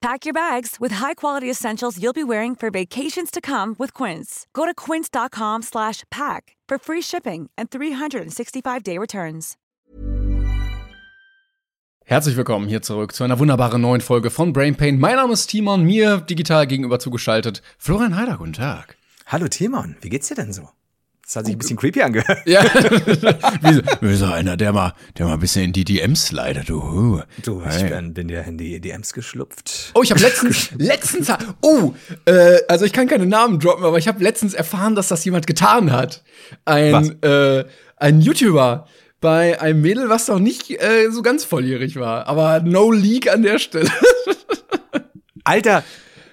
Pack your bags with high-quality essentials you'll be wearing for vacations to come with Quince. Go to quince.com/pack for free shipping and 365-day returns. Herzlich willkommen hier zurück zu einer wunderbaren neuen Folge von Brain Pain. Mein Name ist Timon, mir digital gegenüber zugeschaltet Florian Heider, guten Tag. Hallo Timon, wie geht's dir denn so? Das hat sich ein bisschen creepy angehört. Ja, wie, so, einer, der mal, der mal ein bisschen in die DMs slidet, du. Du, ich bin, bin dir in die DMs geschlupft. Oh, ich habe letztens, letztens, oh, äh, also ich kann keine Namen droppen, aber ich habe letztens erfahren, dass das jemand getan hat. Ein, äh, ein YouTuber bei einem Mädel, was doch nicht äh, so ganz volljährig war, aber no leak an der Stelle. Alter,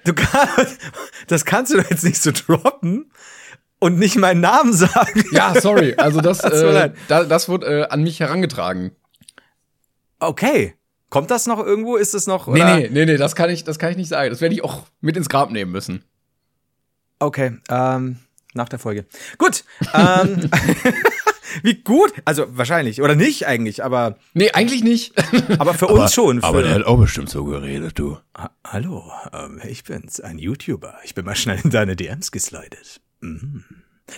du kannst, das kannst du doch jetzt nicht so droppen und nicht meinen Namen sagen. Ja, sorry, also das, äh, da, das wird äh, an mich herangetragen. Okay. Kommt das noch irgendwo? Ist es noch? Nee, oder? nee, nee, nee, das kann ich, das kann ich nicht sagen. Das werde ich auch mit ins Grab nehmen müssen. Okay, ähm, nach der Folge. Gut. Ähm, wie gut? Also wahrscheinlich oder nicht eigentlich, aber Nee, eigentlich nicht. aber für uns schon. Für, Aber der hat auch bestimmt so geredet, du. Ha- Hallo, ähm, ich bin's, ein YouTuber. Ich bin mal schnell in deine DMs geslidet. Mm.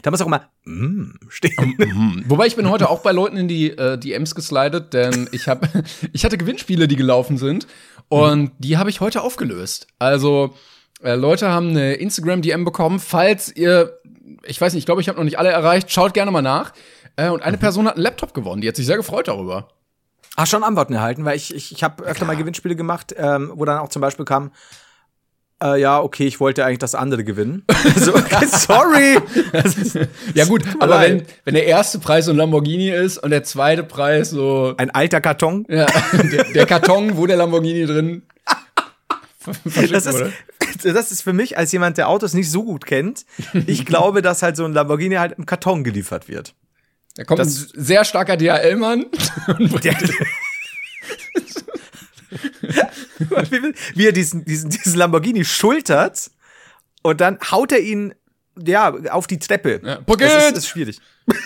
Da muss auch immer mm stehen. Mhm. Wobei ich bin heute auch bei Leuten in die äh, DMs geslidet, denn ich habe ich hatte Gewinnspiele, die gelaufen sind und die habe ich heute aufgelöst. Also äh, Leute haben eine Instagram DM bekommen, falls ihr ich weiß nicht, ich glaube, ich habe noch nicht alle erreicht, schaut gerne mal nach. Äh, und eine Person hat einen Laptop gewonnen, die hat sich sehr gefreut darüber. Ach, schon Antworten erhalten, weil ich, ich, ich habe öfter mal Gewinnspiele gemacht, ähm, wo dann auch zum Beispiel kam, äh, ja, okay, ich wollte eigentlich das andere gewinnen. so, okay, sorry. Ist- Ja gut, aber wenn, leid. wenn der erste Preis so ein Lamborghini ist und der zweite Preis so Ein alter Karton. ja, der, der Karton, wo der Lamborghini drin Das ist, wurde. das ist für mich als jemand, der Autos nicht so gut kennt. Ich glaube, dass halt so ein Lamborghini halt im Karton geliefert wird. Da kommt das- ein sehr starker DHL-Mann. Wie, er diesen, diesen, diesen Lamborghini schultert und dann haut er ihn ja auf die Treppe. Ja! Das ist, ist schwierig.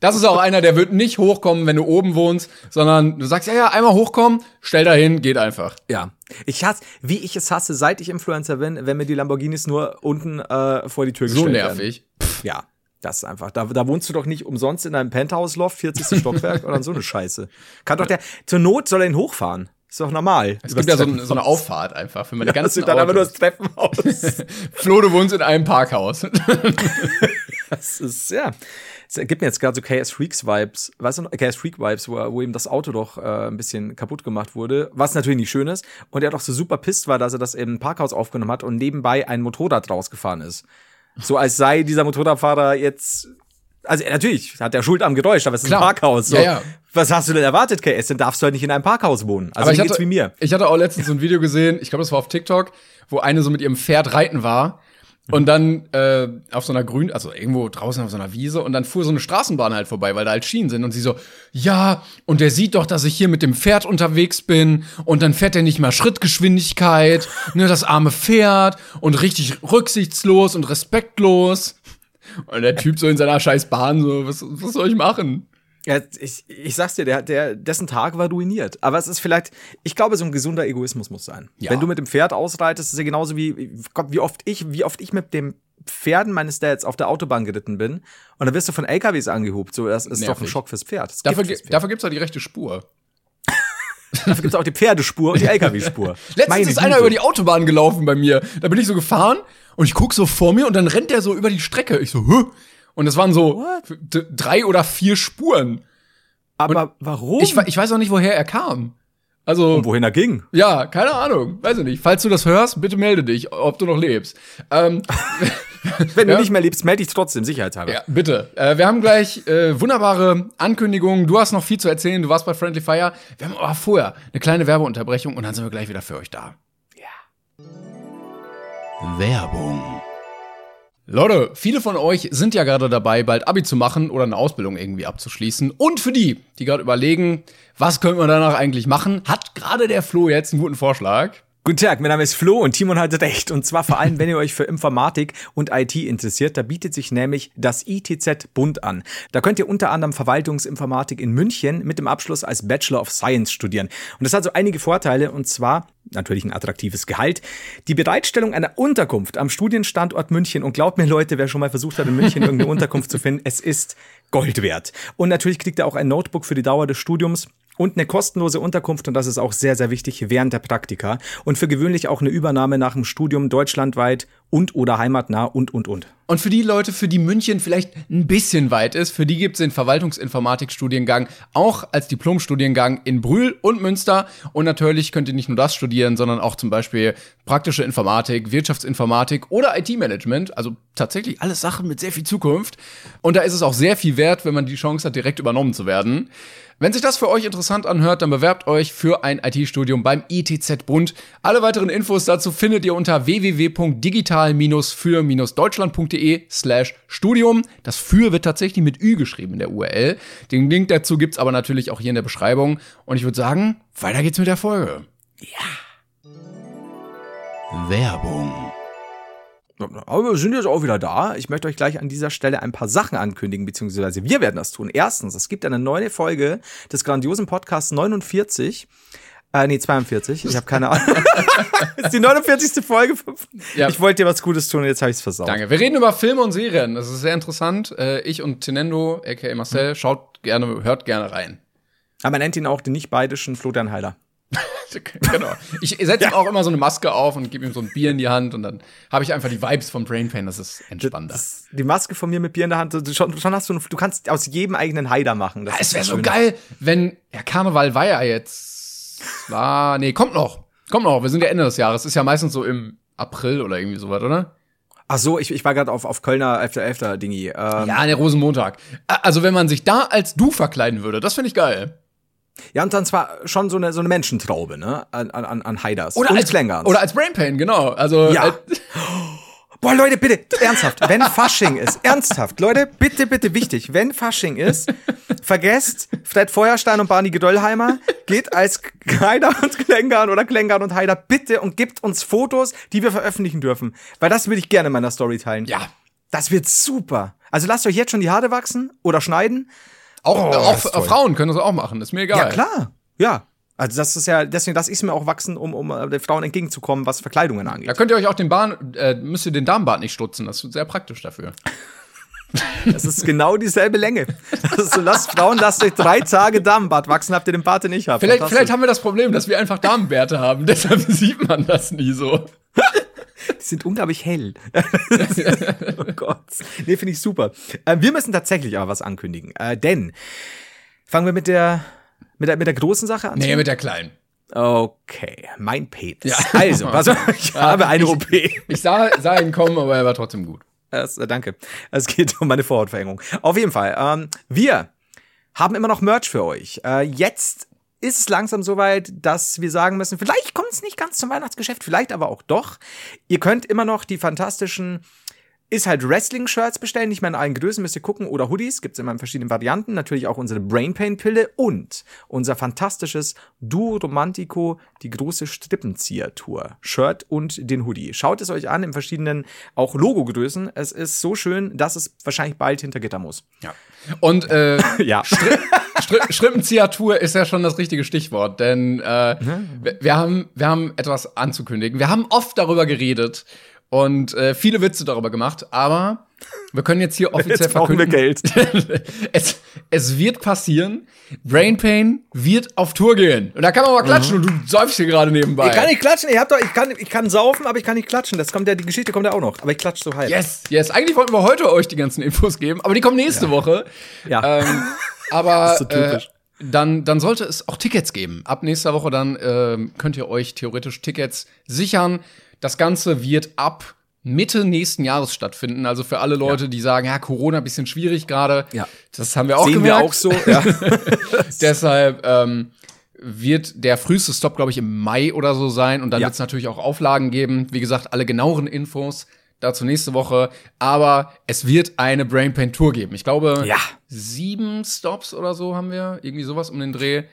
Das ist auch einer, der wird nicht hochkommen, wenn du oben wohnst, sondern du sagst, ja, ja, einmal hochkommen, stell da hin, geht einfach. Ja. Ich hasse, wie ich es hasse, seit ich Influencer bin, wenn mir die Lamborghinis nur unten äh, vor die Tür So gestellt nervig. werden. Ja. Das ist einfach. Da, da wohnst du doch nicht umsonst in einem Penthouse-Loft, 40. Stockwerk oder so eine Scheiße. Kann doch der, zur Not soll er ihn hochfahren. Ist doch normal. Es gibt ja so, ein- so eine Auffahrt einfach für meine Das ganzen dann aber nur das Treppenhaus. Flo, du wohnst in einem Parkhaus. Das ist, ja. Es gibt mir jetzt gerade so KS Freaks Vibes, weißt du noch, KS Freak Vibes, wo, wo ihm das Auto doch äh, ein bisschen kaputt gemacht wurde, was natürlich nicht schön ist. Und er doch so super pisst war, dass er das im Parkhaus aufgenommen hat und nebenbei ein Motorrad rausgefahren ist. So als sei dieser Motorradfahrer jetzt. Also natürlich hat er Schuld am Geräusch, aber es ist Klar. ein Parkhaus. So. Ja, ja. Was hast du denn erwartet, KS? Dann darfst du halt nicht in einem Parkhaus wohnen. Also Aber ich hatte, wie mir. ich hatte auch letztens so ein Video gesehen, ich glaube, das war auf TikTok, wo eine so mit ihrem Pferd reiten war und dann äh, auf so einer grün, also irgendwo draußen auf so einer Wiese und dann fuhr so eine Straßenbahn halt vorbei, weil da halt Schienen sind und sie so, ja, und der sieht doch, dass ich hier mit dem Pferd unterwegs bin und dann fährt er nicht mal Schrittgeschwindigkeit, ne, das arme Pferd und richtig rücksichtslos und respektlos. Und der Typ so in seiner scheiß Bahn so, was, was soll ich machen? Ja, ich, ich sag's dir, der, der, dessen Tag war ruiniert. Aber es ist vielleicht, ich glaube, so ein gesunder Egoismus muss sein. Ja. Wenn du mit dem Pferd ausreitest, ist es ja genauso wie, Gott, wie oft ich, wie oft ich mit dem Pferden meines Dads auf der Autobahn geritten bin und dann wirst du von LKWs angehobt. So, das ist doch ein Nervig. Schock fürs Pferd. Das Dafür, fürs Pferd. dafür gibt's auch die rechte Spur. Dafür gibt's auch die Pferdespur und die LKW-Spur. Letztens Meine ist einer Güte. über die Autobahn gelaufen bei mir. Da bin ich so gefahren und ich guck so vor mir und dann rennt der so über die Strecke. Ich so, Hö? Und das waren so d- drei oder vier Spuren. Aber warum? Ich, ich weiß auch nicht, woher er kam. Also, Und wohin er ging? ja, keine Ahnung. Weiß ich nicht. Falls du das hörst, bitte melde dich, ob du noch lebst. Ähm, Wenn Ja. du nicht mehr lebst, melde dich trotzdem, sicherheitshalber. ja, bitte. Äh, wir haben gleich äh, wunderbare Ankündigungen. Du hast noch viel zu erzählen. Du warst bei Friendly Fire. Wir haben aber vorher eine kleine Werbeunterbrechung und dann sind wir gleich wieder für euch da. Ja. Werbung. Leute, viele von euch sind ja gerade dabei, bald Abi zu machen oder eine Ausbildung irgendwie abzuschließen. Und für die, die gerade überlegen, was können wir danach eigentlich machen, hat gerade der Flo jetzt einen guten Vorschlag. Guten Tag, mein Name ist Flo und Timon hat recht. Und zwar vor allem, wenn ihr euch für Informatik und IT interessiert, da bietet sich nämlich das ITZ Bund an. Da könnt ihr unter anderem Verwaltungsinformatik in München mit dem Abschluss als Bachelor of Science studieren. Und das hat so einige Vorteile und zwar natürlich ein attraktives Gehalt, die Bereitstellung einer Unterkunft am Studienstandort München und glaubt mir Leute, wer schon mal versucht hat in München irgendeine Unterkunft zu finden, es ist Gold wert. Und natürlich kriegt ihr auch ein Notebook für die Dauer des Studiums und eine kostenlose Unterkunft und das ist auch sehr, sehr wichtig während der Praktika. Und für gewöhnlich auch eine Übernahme nach dem Studium deutschlandweit und oder heimatnah und und und. Und für die Leute, für die München vielleicht ein bisschen weit ist, für die gibt es den Verwaltungsinformatik-Studiengang auch als Diplomstudiengang in Brühl und Münster. Und natürlich könnt ihr nicht nur das studieren, sondern auch zum Beispiel praktische Informatik, Wirtschaftsinformatik oder IT-Management. Also tatsächlich alles Sachen mit sehr viel Zukunft. Und da ist es auch sehr viel wert, wenn man die Chance hat, direkt übernommen zu werden. Wenn sich das für euch interessant anhört, dann bewerbt euch für ein IT-Studium beim ITZ Bund. Alle weiteren Infos dazu findet ihr unter www.digital-für-deutschland.de slash Studium. Das für wird tatsächlich mit Ü geschrieben in der URL. Den Link dazu gibt's aber natürlich auch hier in der Beschreibung. Und ich würde sagen, weiter geht's mit der Folge. Ja. Werbung. Aber wir sind jetzt auch wieder da. Ich möchte euch gleich an dieser Stelle ein paar Sachen ankündigen, beziehungsweise wir werden das tun. Erstens, es gibt eine neue Folge des grandiosen Podcasts 49. Äh, nee, 42. Ich habe keine Ahnung. das ist die 49. Folge. Ja. Ich wollte dir was Gutes tun und jetzt habe ich es versaut. Danke. Wir reden über Filme und Serien. Das ist sehr interessant. Äh, ich und Tenendo, aka Marcel, schaut gerne, hört gerne rein. Aber man nennt ihn auch den nicht-baydischen Florian Heiler. genau. Ich setze ja. auch immer so eine Maske auf und gebe ihm so ein Bier in die Hand und dann habe ich einfach die Vibes vom Brain Pain. Das ist entspannter. Das, die Maske von mir mit Bier in der Hand, du, schon, schon hast du, du kannst aus jedem eigenen Haider machen. Das ja, es wäre so geil, wenn, ja, Karneval war ja jetzt, war, nee, kommt noch. Kommt noch. Wir sind ja Ende des Jahres. Ist ja meistens so im April oder irgendwie sowas, oder? Ach so, ich, ich war gerade auf, auf Kölner 11.11. Dingi. Ähm. Ja, der Rosenmontag. Also, wenn man sich da als du verkleiden würde, das finde ich geil. Ja, und dann zwar schon so eine, so eine Menschentraube, ne? An, an, an Haiders. Oder und als Klängers. Oder als Brainpain, genau. Also, ja. Boah, Leute, bitte, ernsthaft, wenn Fasching ist, ernsthaft, Leute, bitte, bitte, wichtig, wenn Fasching ist, vergesst Fred Feuerstein und Barney Gedöllheimer, geht als Haider und Klängern oder Klängern und Haider bitte und gibt uns Fotos, die wir veröffentlichen dürfen. Weil das würde ich gerne in meiner Story teilen. Ja. Das wird super. Also lasst euch jetzt schon die Haare wachsen oder schneiden auch, oh, auch Frauen können das auch machen, ist mir egal. Ja, klar. Ja. Also das ist ja, deswegen lasse ich es mir auch wachsen, um, um äh, den Frauen entgegenzukommen, was Verkleidungen angeht. Da könnt ihr euch auch den Bahn, äh, müsst ihr den Darmbart nicht stutzen, das ist sehr praktisch dafür. Das ist genau dieselbe Länge. Also lasst Frauen, lasst euch drei Tage Darmbart wachsen, habt ihr den Bart nicht habt. Vielleicht, vielleicht haben wir das Problem, dass wir einfach Darmbärte haben, deshalb sieht man das nie so. Die sind unglaublich hell. oh Gott. Nee, finde ich super. Äh, wir müssen tatsächlich aber was ankündigen. Äh, denn fangen wir mit der, mit der, mit der großen Sache an. Nee, mit der kleinen. Okay, mein Penis. Ja. Also, also ich habe eine ich, OP. Ich sah, sah ihn kommen, aber er war trotzdem gut. Das, äh, danke. Es geht um meine Vorhautverengung. Auf jeden Fall. Ähm, wir haben immer noch Merch für euch. Äh, jetzt ist es langsam soweit, dass wir sagen müssen, vielleicht kommt es nicht ganz zum Weihnachtsgeschäft, vielleicht aber auch doch. Ihr könnt immer noch die fantastischen ist halt Wrestling-Shirts bestellen, nicht mehr in allen Größen, müsst ihr gucken. Oder Hoodies, gibt's immer in verschiedenen Varianten. Natürlich auch unsere Brain Pain-Pille und unser fantastisches Duo Romantico, die große Strippenzieher-Tour. Shirt und den Hoodie. Schaut es euch an in verschiedenen, auch Logo-Größen. Es ist so schön, dass es wahrscheinlich bald hinter Gitter muss. Ja. Und äh, ja. Stri Stri Strippenzieher-Tour ist ja schon das richtige Stichwort, denn äh, mhm. wir, wir, haben, wir haben etwas anzukündigen. Wir haben oft darüber geredet, und äh, viele Witze darüber gemacht, aber wir können jetzt hier offiziell jetzt verkünden. Wir Geld. es, es wird passieren. Brain Pain wird auf Tour gehen. Und da kann man mal klatschen mhm. und du säufst hier gerade nebenbei. Ich kann nicht klatschen, ich hab doch, ich kann, ich kann saufen, aber ich kann nicht klatschen. Das kommt ja, die Geschichte kommt ja auch noch. Aber ich klatsche so halb. Yes, yes. Eigentlich wollten wir heute euch die ganzen Infos geben, aber die kommen nächste ja. Woche. Ja. Ähm, aber so äh, dann, dann sollte es auch Tickets geben. Ab nächster Woche dann äh, könnt ihr euch theoretisch Tickets sichern. Das Ganze wird ab Mitte nächsten Jahres stattfinden. Also für alle Leute, ja. die sagen, ja, Corona ein bisschen schwierig gerade. Ja. Das haben wir auch Sehen gemerkt. wir auch so. Ja. Deshalb ähm, wird der früheste Stop, glaube ich, im Mai oder so sein. Und dann ja. wird es natürlich auch Auflagen geben. Wie gesagt, alle genaueren Infos dazu nächste Woche. Aber es wird eine Brain Pain Tour geben. Ich glaube, Ja. sieben Stops oder so haben wir. Irgendwie sowas um den Dreh.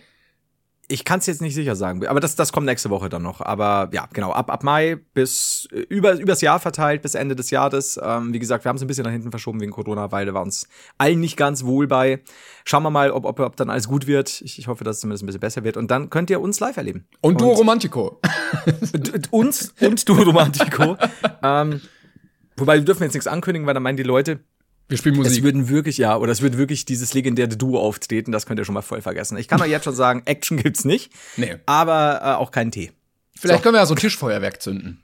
Ich kann es jetzt nicht sicher sagen, aber das, das kommt nächste Woche dann noch. Aber ja, genau, ab, ab Mai bis äh, über, übers Jahr verteilt, bis Ende des Jahres. Ähm, wie gesagt, wir haben es ein bisschen nach hinten verschoben wegen Corona, weil da war uns allen nicht ganz wohl bei. Schauen wir mal, ob, ob, ob dann alles gut wird. Ich, ich hoffe, dass es zumindest ein bisschen besser wird. Und dann könnt ihr uns live erleben. Und Duo Romantico. D- uns und du Romantico. ähm, wobei wir dürfen jetzt nichts ankündigen, weil dann meinen die Leute, Wir spielen es Musik. würden wirklich, ja, oder es wird wirklich dieses legendäre Duo auftreten, das könnt ihr schon mal voll vergessen. Ich kann euch jetzt schon sagen, Action gibt's nicht, Nee. aber äh, auch keinen Tee. Vielleicht So. können wir ja so Tischfeuerwerk zünden.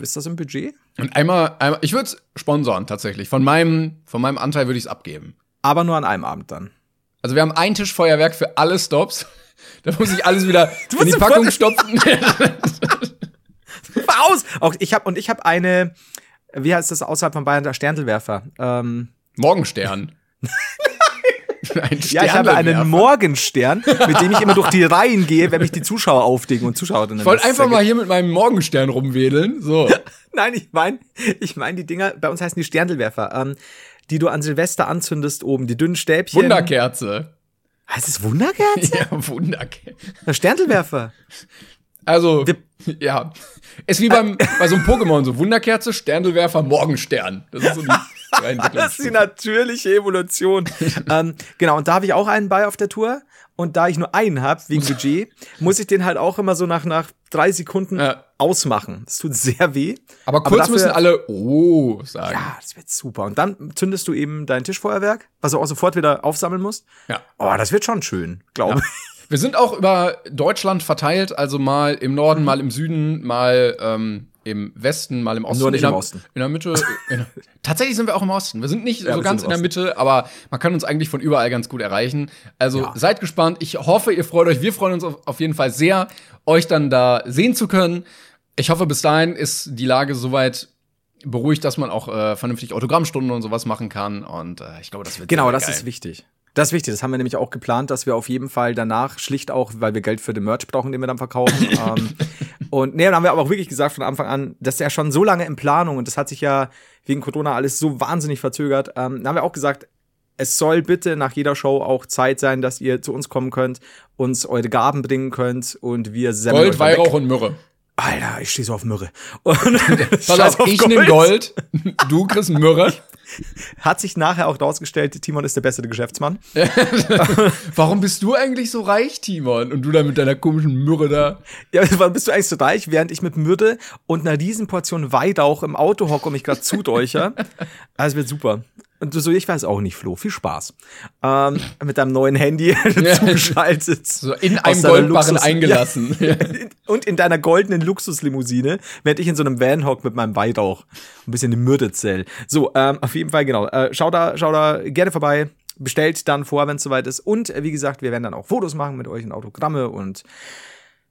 Ist das im Budget? Und einmal, einmal ich würde es sponsern tatsächlich. Von meinem, von meinem Anteil würde ich es abgeben. Aber nur an einem Abend dann. Also wir haben ein Tischfeuerwerk für alle Stops. Da muss ich alles wieder in die Packung stopfen. Aus! Auch ich habe und ich habe eine, wie heißt das außerhalb von Bayern, der Sterndelwerfer. Ähm, Morgenstern. Ein ja, ich habe einen. Morgenstern, mit dem ich immer durch die Reihen gehe, wenn mich die Zuschauer aufdecken und Zuschauerinnen. Ich wollte einfach mal hier mit meinem Morgenstern rumwedeln. So. Nein, ich meine, ich meine die Dinger, bei uns heißen die Sterndelwerfer, ähm, die du an Silvester anzündest oben, die dünnen Stäbchen. Wunderkerze. Heißt es Wunderkerze? Ja, Wunderkerze. Sterndelwerfer. Also, Wir- ja. Ist wie beim, bei so einem Pokémon, so Wunderkerze, Sterndelwerfer, Morgenstern. Das ist so die Das ist die natürliche Evolution. ähm, genau, und da habe ich auch einen bei auf der Tour. Und da ich nur einen habe, wegen Budget, muss ich den halt auch immer so nach, nach drei Sekunden Ja. ausmachen. Das tut sehr weh. Aber kurz dafür- müssen alle Oh sagen. Ja, das wird super. Und dann zündest du eben dein Tischfeuerwerk, was du auch sofort wieder aufsammeln musst. Ja. Oh, das wird schon schön, glaube ich. Wir sind auch über Deutschland verteilt, also mal im Norden, mal im Süden, mal ähm, im Westen, mal im Osten. Nur nicht in im Osten. In der Mitte. In der, tatsächlich sind wir auch im Osten. Wir sind nicht Ja, so ganz in der Mitte, aber man kann uns eigentlich von überall ganz gut erreichen. Also Ja. seid gespannt. Ich hoffe, ihr freut euch. Wir freuen uns auf, auf jeden Fall sehr, euch dann da sehen zu können. Ich hoffe, bis dahin ist die Lage soweit beruhigt, dass man auch äh, vernünftig Autogrammstunden und sowas machen kann. Und äh, ich glaube, das wird Genau, das geil. ist wichtig. Das ist wichtig. Das haben wir nämlich auch geplant, dass wir auf jeden Fall danach schlicht auch, weil wir Geld für den Merch brauchen, den wir dann verkaufen. ähm, und nee, dann haben wir aber auch wirklich gesagt von Anfang an, das ist ja schon so lange in Planung und das hat sich ja wegen Corona alles so wahnsinnig verzögert. Ähm, dann haben wir auch gesagt, es soll bitte nach jeder Show auch Zeit sein, dass ihr zu uns kommen könnt, uns eure Gaben bringen könnt und wir semmeln Gold. Weihrauch und Myrrhe. Alter, ich stehe so auf Mürre. Und Pass auf, ich nehme Gold, du kriegst Myrrhe. Hat sich nachher auch rausgestellt, Timon ist der bessere Geschäftsmann. Warum bist du eigentlich so reich, Timon? Und du da mit deiner komischen Myrrhe da? Ja, warum bist du eigentlich so reich, während ich mit Myrte und einer Riesenportion Weihrauch im Auto hocke und mich gerade zudeuche? Also wird super. Und du so, ich weiß auch nicht, Flo. Viel Spaß. Ähm, mit deinem neuen Handy zugeschaltet. So in einem Goldbarren Luxus- eingelassen. Ja. Und in deiner goldenen Luxuslimousine, während ich in so einem Van hock mit meinem Weihrauch. Ein bisschen im Mürdezell. So, ähm, auf jeden Fall, genau. Äh, schau da, schau da gerne vorbei. Bestellt dann vor, wenn es soweit ist. Und äh, wie gesagt, wir werden dann auch Fotos machen mit euch und Autogramme und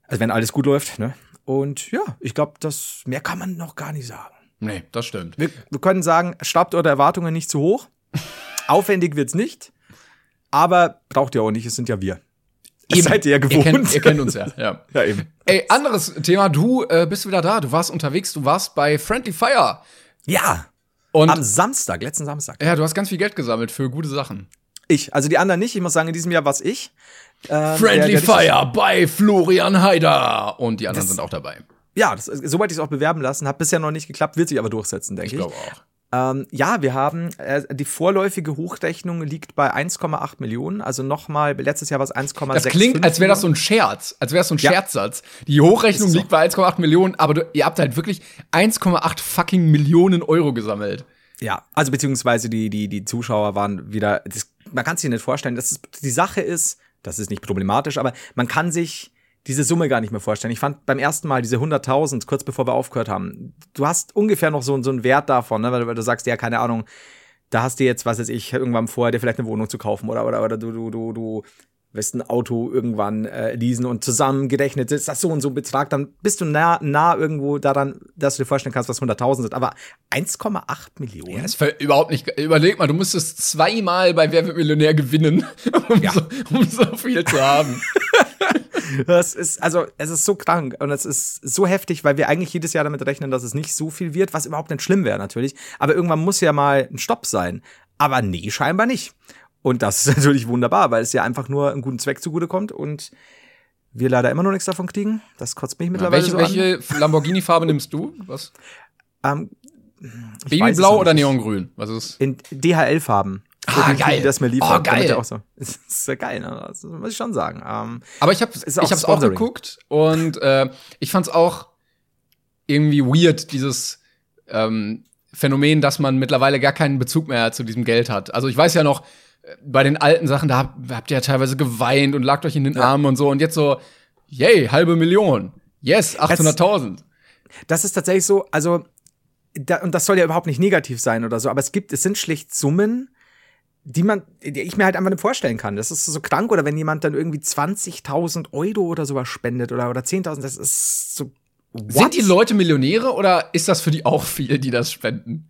also wenn alles gut läuft, ne? Und ja, ich glaube, das mehr kann man noch gar nicht sagen. Nee, das stimmt. Wir, wir können sagen, schraubt eure Erwartungen nicht zu hoch. Aufwendig wird's nicht. Aber braucht ihr auch nicht, es sind ja wir. Das seid ihr ja gewohnt. Ihr kennt, ihr kennt uns ja, ja. ja, eben. Ey, anderes Thema. Du äh, bist wieder da. Du warst unterwegs. Du warst bei Friendly Fire. Ja, Und am Samstag, letzten Samstag. ja, du hast ganz viel Geld gesammelt für gute Sachen. Ich, also die anderen nicht. Ich muss sagen, in diesem Jahr war's ich. Ähm, Friendly der- der- Fire bei Florian Haider. Und die anderen Das- sind auch dabei. Ja, das, soweit ich es auch bewerben lassen, hat bisher noch nicht geklappt, wird sich aber durchsetzen, denke Ich ich. glaube auch. Ähm, ja, wir haben, äh, die vorläufige Hochrechnung liegt bei 1,8 Millionen, also nochmal, letztes Jahr war es 1,6. Das klingt, als wäre das so ein Scherz, als wäre es so ein Ja. Scherzsatz. Die Hochrechnung so. liegt bei 1,8 Millionen, aber du, ihr habt halt wirklich 1,8 fucking Millionen Euro gesammelt. Ja, also beziehungsweise die, die, die Zuschauer waren wieder, das, man kann sich nicht vorstellen, das ist, die Sache ist, das ist nicht problematisch, aber man kann sich diese Summe gar nicht mehr vorstellen. Ich fand beim ersten Mal diese 100.000, kurz bevor wir aufgehört haben, du hast ungefähr noch so, so einen Wert davon, ne? weil, weil du sagst, ja, keine Ahnung, da hast du jetzt, was weiß ich, irgendwann vor, dir vielleicht eine Wohnung zu kaufen oder, oder, oder du, du, du, du wirst ein Auto irgendwann äh, leasen und zusammengerechnet ist das so und so ein Betrag, dann bist du nah, nah irgendwo daran, dass du dir vorstellen kannst, was 100.000 sind. Aber 1,8 Millionen? Ja, fällt überhaupt nicht. Überleg mal, du musstest zweimal bei Wer wird Millionär gewinnen, um, so, um so viel zu haben. Das ist, also, es ist so krank und es ist so heftig, weil wir eigentlich jedes Jahr damit rechnen, dass es nicht so viel wird, was überhaupt nicht schlimm wäre natürlich. Aber irgendwann muss ja mal ein Stopp sein. Aber nee, scheinbar nicht. Und das ist natürlich wunderbar, weil es ja einfach nur einen guten Zweck zugutekommt und wir leider immer noch nichts davon kriegen. Das kotzt mich mittlerweile welche, so an. welche Lamborghini-Farbe nimmst du? Was? Ähm, Babyblau oder. Neongrün? Was ist? In DHL-Farben. Ah, geil. Es mir liefert. Oh, geil. Auch so. Das ist ja geil, ne? Das muss ich schon sagen. Ähm, Aber ich habe ich hab's auch geguckt und äh, ich fand's auch irgendwie weird, dieses ähm, Phänomen, dass man mittlerweile gar keinen Bezug mehr zu diesem Geld hat. Also ich weiß ja noch, äh, bei den alten Sachen, da hab, habt ihr ja teilweise geweint und lagt euch in den Ja. Armen und so. Und jetzt so, yay, halbe Million. Yes, 800.000. das ist tatsächlich so, also, da, und das soll ja überhaupt nicht negativ sein oder so, aber es gibt, es sind schlicht Summen, die man, die ich mir halt einfach nicht vorstellen kann. Das ist so krank oder wenn jemand dann irgendwie 20.000 Euro oder sowas spendet oder, oder 10.000, das ist so. Sind what? die Leute Millionäre oder ist das für die auch viel, die das spenden?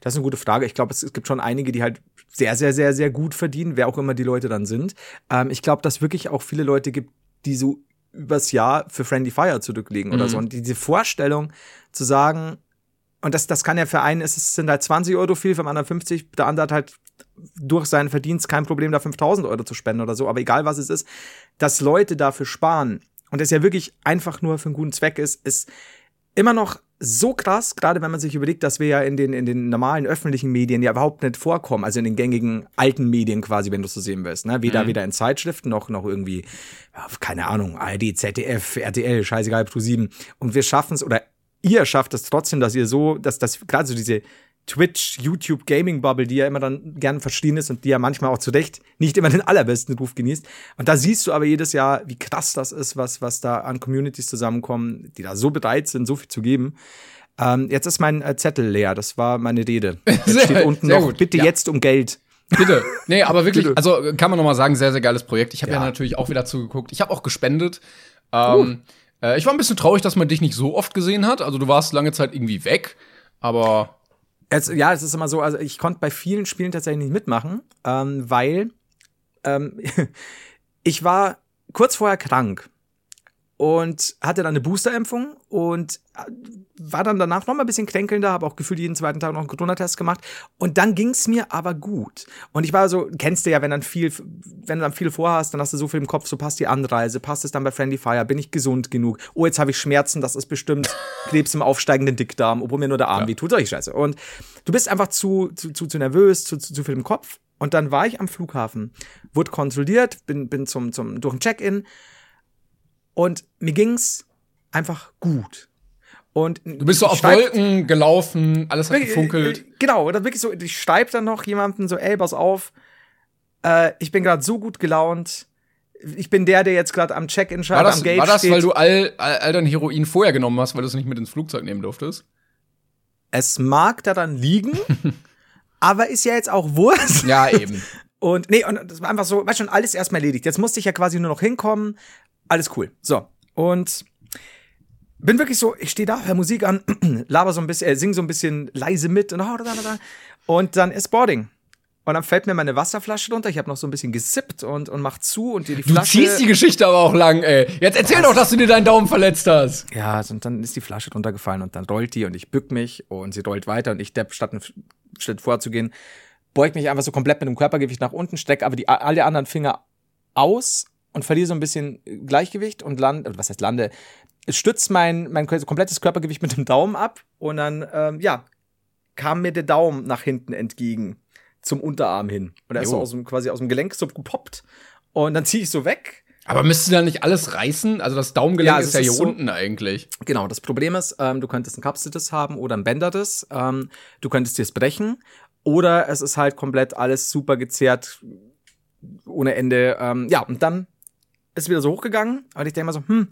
Das ist eine gute Frage. Ich glaube, es, es gibt schon einige, die halt sehr, sehr, sehr, sehr gut verdienen, wer auch immer die Leute dann sind. Ähm, ich glaube, dass wirklich auch viele Leute gibt, die so übers Jahr für Friendly Fire zurücklegen oder Mhm. so. Und diese Vorstellung zu sagen, und das, das kann ja für einen, es sind halt 20 Euro viel, für den anderen 50, der andere hat halt durch seinen Verdienst kein Problem, da 5000 Euro zu spenden oder so. Aber egal was es ist, dass Leute dafür sparen und es ja wirklich einfach nur für einen guten Zweck ist, ist immer noch so krass, gerade wenn man sich überlegt, dass wir ja in den, in den normalen öffentlichen Medien ja überhaupt nicht vorkommen, also in den gängigen alten Medien quasi, wenn du es so sehen willst. Ne? Weder, weder in Zeitschriften noch, noch irgendwie, keine Ahnung, ARD, ZDF, RTL, scheißegal, Pro 7. Und wir schaffen es, oder ihr schafft es trotzdem, dass ihr so, dass das gerade so diese Twitch, YouTube, Gaming-Bubble, die ja immer dann gern verschrien ist und die ja manchmal auch zu Recht nicht immer den allerbesten Ruf genießt. Und da siehst du aber jedes Jahr, wie krass das ist, was, was da an Communities zusammenkommen, die da so bereit sind, so viel zu geben. Ähm, jetzt ist mein äh, Zettel leer, das war meine Rede. Jetzt Sehr- steht unten noch, gut, bitte ja. jetzt um Geld. Bitte. Nee, aber wirklich, Bitte. also kann man noch mal sagen, sehr, sehr geiles Projekt. Ich habe ja. Ja. natürlich auch wieder zugeguckt. Ich habe auch gespendet. Ähm, äh, ich war ein bisschen traurig, dass man dich nicht so oft gesehen hat. Also du warst lange Zeit irgendwie weg. Aber Es, ja, es ist immer so, also ich konnte bei vielen Spielen tatsächlich nicht mitmachen, ähm, weil ähm, ich war kurz vorher krank und hatte dann eine Boosterimpfung und äh, war dann danach noch mal ein bisschen kränkelnder, habe auch gefühlt jeden zweiten Tag noch einen Corona-Test gemacht und dann ging's mir aber gut. Und ich war so, kennst du ja, wenn dann viel, wenn du dann viel vorhast, dann hast du so viel im Kopf, so passt die Anreise, passt es dann bei Friendly Fire, bin ich gesund genug? Oh, jetzt habe ich Schmerzen, das ist bestimmt Krebs im aufsteigenden Dickdarm, obwohl mir nur der Arm Ja. wehtut, solche Scheiße. Und du bist einfach zu, zu, zu, zu nervös, zu, zu, zu viel im Kopf. Und dann war ich am Flughafen, wurde kontrolliert, bin, bin zum, zum, durch ein Check-in und mir ging's einfach gut. Und du bist so auf Wolken gelaufen, alles hat gefunkelt. äh, Genau, oder wirklich so, ich schreibe dann noch jemandem so, ey, pass auf, äh, ich bin gerade so gut gelaunt. Ich bin der, der jetzt gerade am Check-in War schreibt, am Gate war das steht. weil du all, all, all dein Heroin vorher genommen hast, weil du es nicht mit ins Flugzeug nehmen durftest? es mag daran liegen, aber ist ja jetzt auch Wurst. Ja, eben. Und nee, und das war einfach so, weißt schon, alles erstmal erledigt. Jetzt musste ich ja quasi nur noch hinkommen. Alles cool. So. Und bin wirklich so, ich stehe da, hör Musik an, laber so ein bisschen, äh, sing so ein bisschen leise mit und, und dann ist Boarding. Und dann fällt mir meine Wasserflasche runter. Ich habe noch so ein bisschen gesippt und, und mach zu und dir die Du Flasche. ziehst die Geschichte aber auch lang, ey. Jetzt erzähl doch, dass du dir deinen Daumen verletzt hast. Ja, und dann ist die Flasche drunter gefallen und dann rollt die und ich bück mich und sie rollt weiter und ich depp, statt einen Schritt vorzugehen, beug mich einfach so komplett mit dem Körpergewicht nach unten, steck aber die, alle anderen Finger aus und verliere so ein bisschen Gleichgewicht und lande, was heißt lande, es stützt mein, mein komplettes Körpergewicht mit dem Daumen ab und dann, ähm, ja, kam mir der Daumen nach hinten entgegen zum Unterarm hin. Und er ist so aus dem, quasi aus dem Gelenk so gepoppt und dann ziehe ich so weg Aber müsstest du da nicht alles reißen? Also das Daumengelenk Ja, also ist ja hier so- unten eigentlich. Genau, das Problem ist, ähm, du könntest ein Kapselriss haben oder ein Bänderriss. Ähm, du könntest dir es brechen. Oder es ist halt komplett alles super gezerrt, ohne Ende. Ähm, ja, und dann ist wieder so hochgegangen. Und ich denke mal so, hm,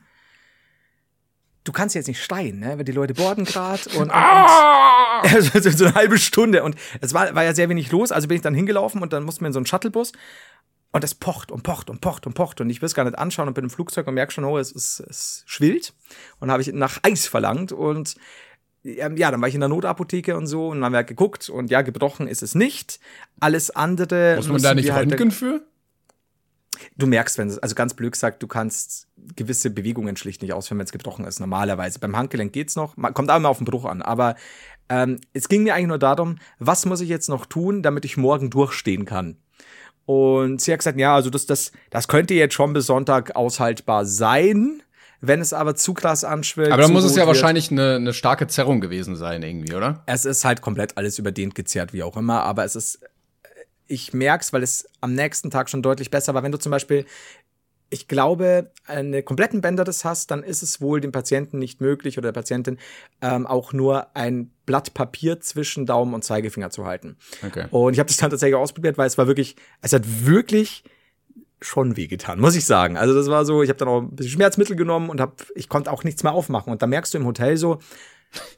du kannst jetzt nicht schreien, ne? Weil die Leute borden gerade und, und, Ah! und also so, eine halbe Stunde. Und es war, war ja sehr wenig los, also bin ich dann hingelaufen und dann mussten wir in so einen Shuttlebus. Und es pocht und pocht und pocht und pocht. Und ich will es gar nicht anschauen und bin im Flugzeug und merke schon, oh, es, es, es schwillt. Und habe ich nach Eis verlangt. Und ähm, ja, dann war ich in der Notapotheke und so. Und dann haben wir halt geguckt. Und ja, gebrochen ist es nicht. Alles andere. Muss man da nicht halt- röntgen für? Du merkst, wenn es, also ganz blöd gesagt, du kannst gewisse Bewegungen schlicht nicht ausführen, wenn es gebrochen ist, normalerweise. Beim Handgelenk geht's noch, man kommt auch immer auf den Bruch an, aber ähm, es ging mir eigentlich nur darum, was muss ich jetzt noch tun, damit ich morgen durchstehen kann. Und sie hat gesagt, ja, also das, das, das könnte jetzt schon bis Sonntag aushaltbar sein. Wenn es aber zu krass anschwillt. Aber dann muss es ja wird. wahrscheinlich eine, eine starke Zerrung gewesen sein, irgendwie, oder? Es ist halt komplett alles überdehnt gezerrt, wie auch immer, aber es ist, ich merk's, weil es am nächsten Tag schon deutlich besser war. Wenn du zum Beispiel, ich glaube, eine kompletten Bänderriss hast, dann ist es wohl dem Patienten nicht möglich oder der Patientin ähm, auch nur ein Blatt Papier zwischen Daumen und Zeigefinger zu halten. Okay. Und ich habe das dann tatsächlich ausprobiert, weil es war wirklich, es hat wirklich schon wehgetan, muss ich sagen. Also das war so, ich habe dann auch ein bisschen Schmerzmittel genommen und hab, ich konnte auch nichts mehr aufmachen. Und da merkst du im Hotel so,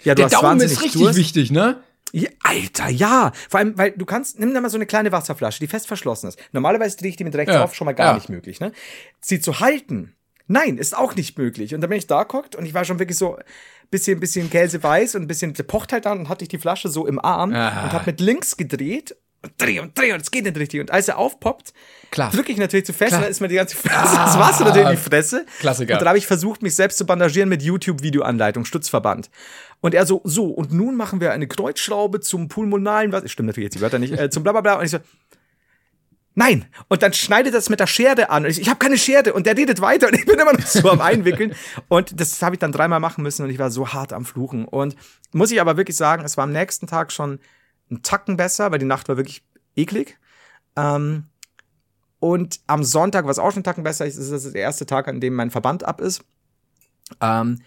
ja, du Der hast Daumen ist richtig Durst. wichtig, ne? Ja, Alter, ja. Vor allem, weil du kannst, nimm da mal so eine kleine Wasserflasche, die fest verschlossen ist. Normalerweise drehe ich die mit rechts Ja, auf, schon mal gar ja. nicht möglich, ne? Sie zu halten, nein, ist auch nicht möglich. Und dann bin ich da geguckt und ich war schon wirklich so bisschen, bisschen käseweiß und ein bisschen, der pocht halt dann und hatte ich die Flasche so im Arm Ah. und hab mit links gedreht und dreh und dreh und es geht nicht richtig. Und als er aufpoppt, drücke ich natürlich zu fest Klar. und dann ist mir die ganze Fresse, das Wasser natürlich in die Fresse. Klassiker. Und dann habe ich versucht, mich selbst zu bandagieren mit YouTube-Videoanleitung, Stützverband. Und er so, so, und nun machen wir eine Kreuzschraube zum pulmonalen, was, stimmt natürlich jetzt die Wörter nicht, äh, zum blablabla. Und ich so, nein. Und dann schneidet es mit der Schere an. Und ich, ich habe keine Schere. Und der redet weiter und ich bin immer noch so am Einwickeln. Und das habe ich dann dreimal machen müssen und ich war so hart am Fluchen. Und muss ich aber wirklich sagen, es war am nächsten Tag schon ein Tacken besser, weil die Nacht war wirklich eklig. Ähm, und am Sonntag war es auch schon einen Tacken besser. Es ist der erste Tag, an dem mein Verband ab ist. Ähm,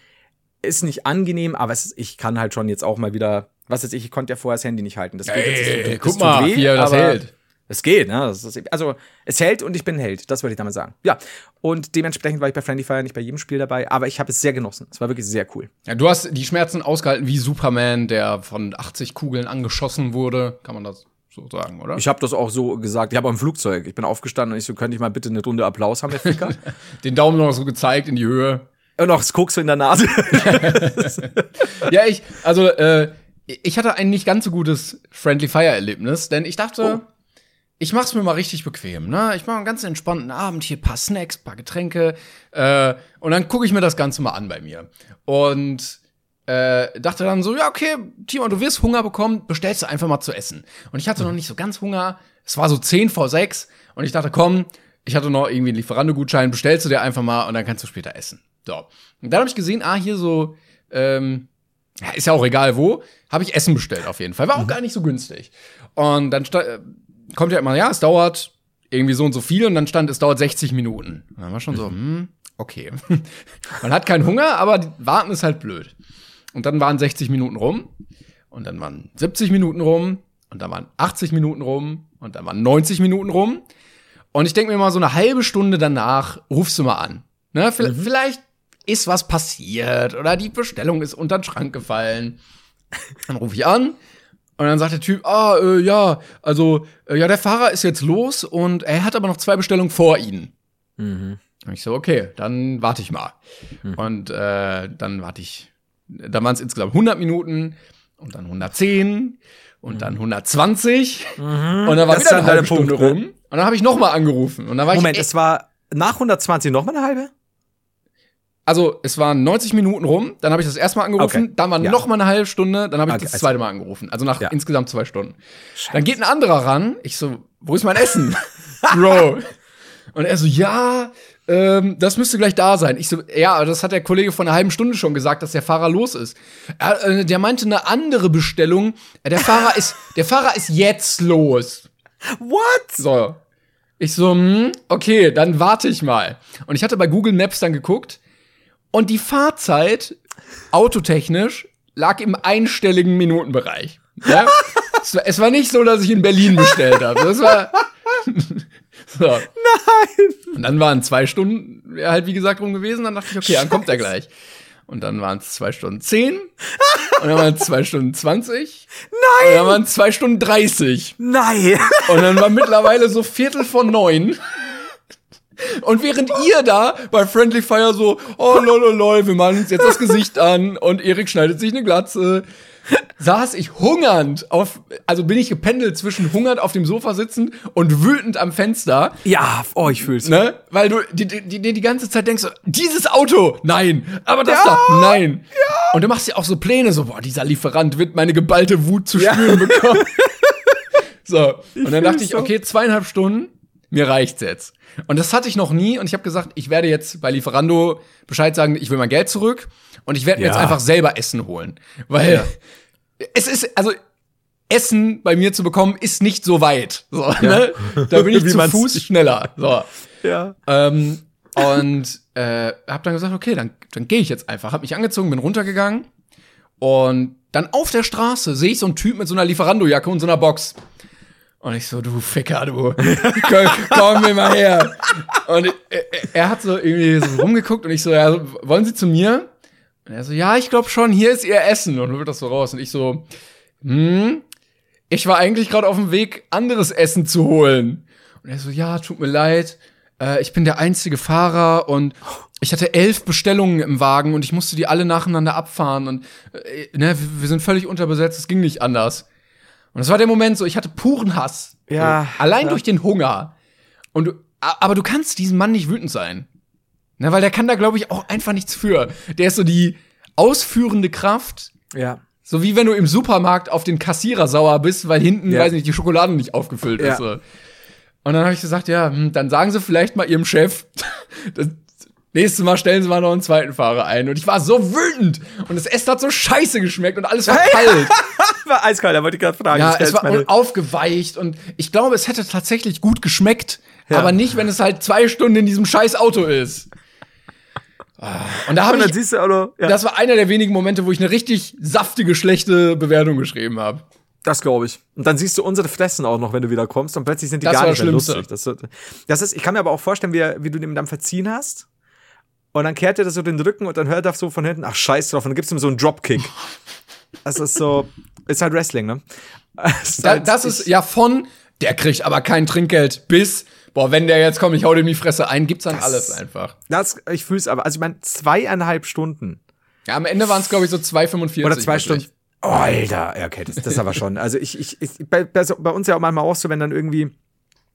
ist nicht angenehm, aber ist, ich kann halt schon jetzt auch mal wieder, was jetzt ich, ich konnte ja vorher das Handy nicht halten. Das, geht jetzt- das Ey, guck mal, weh, wie er das hält. Es geht, ne? Das ist, also es hält und ich bin Held, das würde ich damit sagen. Ja, und dementsprechend war ich bei Friendly Fire nicht bei jedem Spiel dabei, aber ich habe es sehr genossen. Es war wirklich sehr cool. Ja, du hast die Schmerzen ausgehalten wie Superman, der von 80 Kugeln angeschossen wurde. Kann man das so sagen, oder? Ich habe das auch so gesagt. Ich habe im Flugzeug. Ich bin aufgestanden und ich so, könnte ich mal bitte eine Runde Applaus haben, Herr Ficker? Den Daumen noch so gezeigt in die Höhe. Und noch das Koks in der Nase. Ja, ich, also, äh, ich hatte ein nicht ganz so gutes Friendly Fire Erlebnis, denn ich dachte, ich mach's mir mal richtig bequem, ne? Ich mache einen ganz entspannten Abend, hier paar Snacks, paar Getränke, äh, und dann gucke ich mir das Ganze mal an bei mir. Und äh, dachte dann so, ja, okay, Timon, du wirst Hunger bekommen, bestellst du einfach mal zu essen. Und ich hatte noch nicht so ganz Hunger. Es war so 10 vor 6 und ich dachte, komm, ich hatte noch irgendwie einen Lieferando-Gutschein, bestellst du dir einfach mal und dann kannst du später essen. So. Und dann habe ich gesehen, ah, hier so, ähm, ist ja auch egal wo, habe ich Essen bestellt auf jeden Fall. War auch gar nicht so günstig. Und dann äh, kommt ja immer, ja, es dauert irgendwie so und so viel und dann stand, es dauert 60 Minuten. Und dann war schon so, hm, okay. Man hat keinen Hunger, aber warten ist halt blöd. Und dann waren 60 Minuten rum und dann waren 70 Minuten rum und dann waren 80 Minuten rum und dann waren 90 Minuten rum. Und ich denke mir mal, so eine halbe Stunde danach rufst du mal an. Ne? Vielleicht, vielleicht ist was passiert oder die Bestellung ist unter den Schrank gefallen. Dann rufe ich an und dann sagt der Typ, ah, äh, ja, also, äh, ja, der Fahrer ist jetzt los und er hat aber noch zwei Bestellungen vor Ihnen. Und ich so, okay, dann warte ich mal. Und äh, dann warte ich, dann waren es insgesamt 100 Minuten und dann 110 und dann 120 und dann war Das wieder dann eine halbe Stunde Punkt, ne? rum und dann habe ich noch mal angerufen und dann war Moment, ich es war nach 120 noch mal eine halbe? Also es waren 90 Minuten rum, dann habe ich das erste Mal angerufen, Okay. dann war Ja. noch mal eine halbe Stunde, dann habe ich Okay, das also- zweite Mal angerufen, also nach Ja. insgesamt zwei Stunden. Dann geht ein anderer ran, ich so, wo ist mein Essen, Bro? Und er so, ja, ähm, das müsste gleich da sein. Ich so, ja, das hat der Kollege vor einer halben Stunde schon gesagt, dass der Fahrer los ist. Er, äh, der meinte eine andere Bestellung. Der Fahrer ist, der Fahrer ist jetzt los. What? So. Ich so, hm, okay, dann warte ich mal. Und ich hatte bei Google Maps dann geguckt und die Fahrzeit autotechnisch lag im einstelligen Minutenbereich. Ja? es, war, es war nicht so, dass ich in Berlin bestellt habe. Das war so. Nein. Und dann waren zwei Stunden halt wie gesagt rum gewesen. Dann dachte ich, okay, dann kommt er gleich. Und dann waren es zwei Stunden zehn. Und dann waren es zwei Stunden zwanzig. Nein. Und dann waren es zwei Stunden dreißig. Nein. Und dann war mittlerweile so Viertel von neun. Und während ihr da bei Friendly Fire so, oh lol, lol, lol, wir machen uns jetzt das Gesicht an und Erik schneidet sich eine Glatze saß ich hungernd auf, also bin ich gependelt zwischen hungernd auf dem Sofa sitzen und wütend am Fenster. Ja, oh, ich fühl's. Ne? Weil du die, die, die, die ganze Zeit denkst, dieses Auto, nein, aber das Ja, da, nein. Und du machst dir auch so Pläne, so, boah, dieser Lieferant wird meine geballte Wut zu Ja. spüren bekommen. so, und dann dachte ich, okay, zweieinhalb Stunden, mir reicht's jetzt. Und das hatte ich noch nie und ich habe gesagt, ich werde jetzt bei Lieferando Bescheid sagen, ich will mein Geld zurück und ich werde mir Ja. jetzt einfach selber Essen holen. Weil es ist, also Essen bei mir zu bekommen, ist nicht so weit. So, ne? Da bin ich zu Fuß schneller. So. Ja. Ähm, und äh, hab dann gesagt, okay, dann, dann gehe ich jetzt einfach. Hab mich angezogen, bin runtergegangen und dann auf der Straße sehe ich so einen Typ mit so einer Lieferando-Jacke und so einer Box. Und ich so, du Ficker, du, komm, komm mir mal her. Und er, er hat so irgendwie so rumgeguckt und ich so, ja, wollen Sie zu mir? Und er so, ja, ich glaube schon, hier ist Ihr Essen. Und holt das so raus. Und ich so, hm, ich war eigentlich gerade auf dem Weg, anderes Essen zu holen. Und er so, ja, tut mir leid, äh, ich bin der einzige Fahrer und ich hatte elf Bestellungen im Wagen und ich musste die alle nacheinander abfahren und äh, ne, wir sind völlig unterbesetzt, es ging nicht anders. Und das war der Moment so, ich hatte puren Hass. Ja, So, allein ja. durch den Hunger. Und du, aber du kannst diesem Mann nicht wütend sein. Ne, weil der kann da, glaube ich, auch einfach nichts für. Der ist so die ausführende Kraft Ja. so wie wenn du im Supermarkt auf den Kassierer sauer bist, weil hinten, Ja. weiß nicht, die Schokolade nicht aufgefüllt Ja. ist. So. Und dann habe ich gesagt, ja, hm, dann sagen Sie vielleicht mal Ihrem Chef, das nächste Mal stellen Sie mal noch einen zweiten Fahrer ein. Und ich war so wütend. Und das Essen hat so scheiße geschmeckt und alles war kalt. War eiskalt, da wollte ich gerade fragen. ja, es war meine- aufgeweicht. Und ich glaube, es hätte tatsächlich gut geschmeckt. Ja. Aber nicht, wenn es halt zwei Stunden in diesem scheiß Auto ist. Ah, Und da habe ich siehst du auch noch, ja, das, das war einer der wenigen Momente, wo ich eine richtig saftige, schlechte Bewertung geschrieben habe. glaube ich. Und dann siehst du unsere Fressen auch noch, wenn du wieder kommst und plötzlich sind die Das gar nicht mehr das lustig. Das, das ist, ich kann mir aber auch vorstellen, wie, wie du dem dann verziehen hast. Und dann kehrt er das so den Rücken und dann hört er so von hinten, ach scheiß drauf, und dann gibst du ihm so einen Dropkick. Das ist so, ist halt Wrestling, ne? Es ist Da, halt- das ist ja von, der kriegt aber kein Trinkgeld, bis, boah, wenn der jetzt kommt, ich hau dem die Fresse ein, gibt's dann Das- alles einfach. Das, ich fühl's aber. Also ich meine, zweieinhalb Stunden Ja, am Ende waren es, glaube ich, so 2,45. oder zwei wirklich. Stunden. Oh, Alter, ja, okay, das, das aber schon. Also ich, ich, ich bei, bei, uns ja auch manchmal auch so, wenn dann irgendwie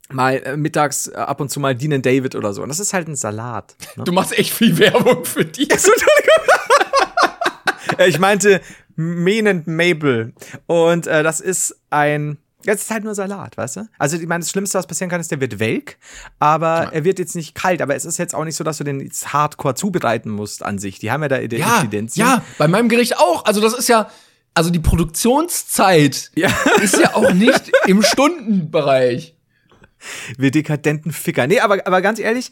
mal äh, mittags äh, ab und zu mal Dean David oder so. Und das ist halt ein Salat. Ne? Du machst echt viel Werbung für die. Äh, ich meinte Mean and Mabel. Und äh, das ist ein. Das ist halt nur Salat, weißt du? Also, ich meine, das Schlimmste, was passieren kann, ist, der wird welk, aber er wird jetzt nicht kalt. Aber es ist jetzt auch nicht so, dass du den jetzt hardcore zubereiten musst an sich. Die haben ja da die Ja, Inzidenz. ja, bei meinem Gericht auch. Also das ist ja, also die Produktionszeit Ja. ist ja auch nicht im Stundenbereich. Wir dekadenten Ficker. Nee, aber, aber ganz ehrlich,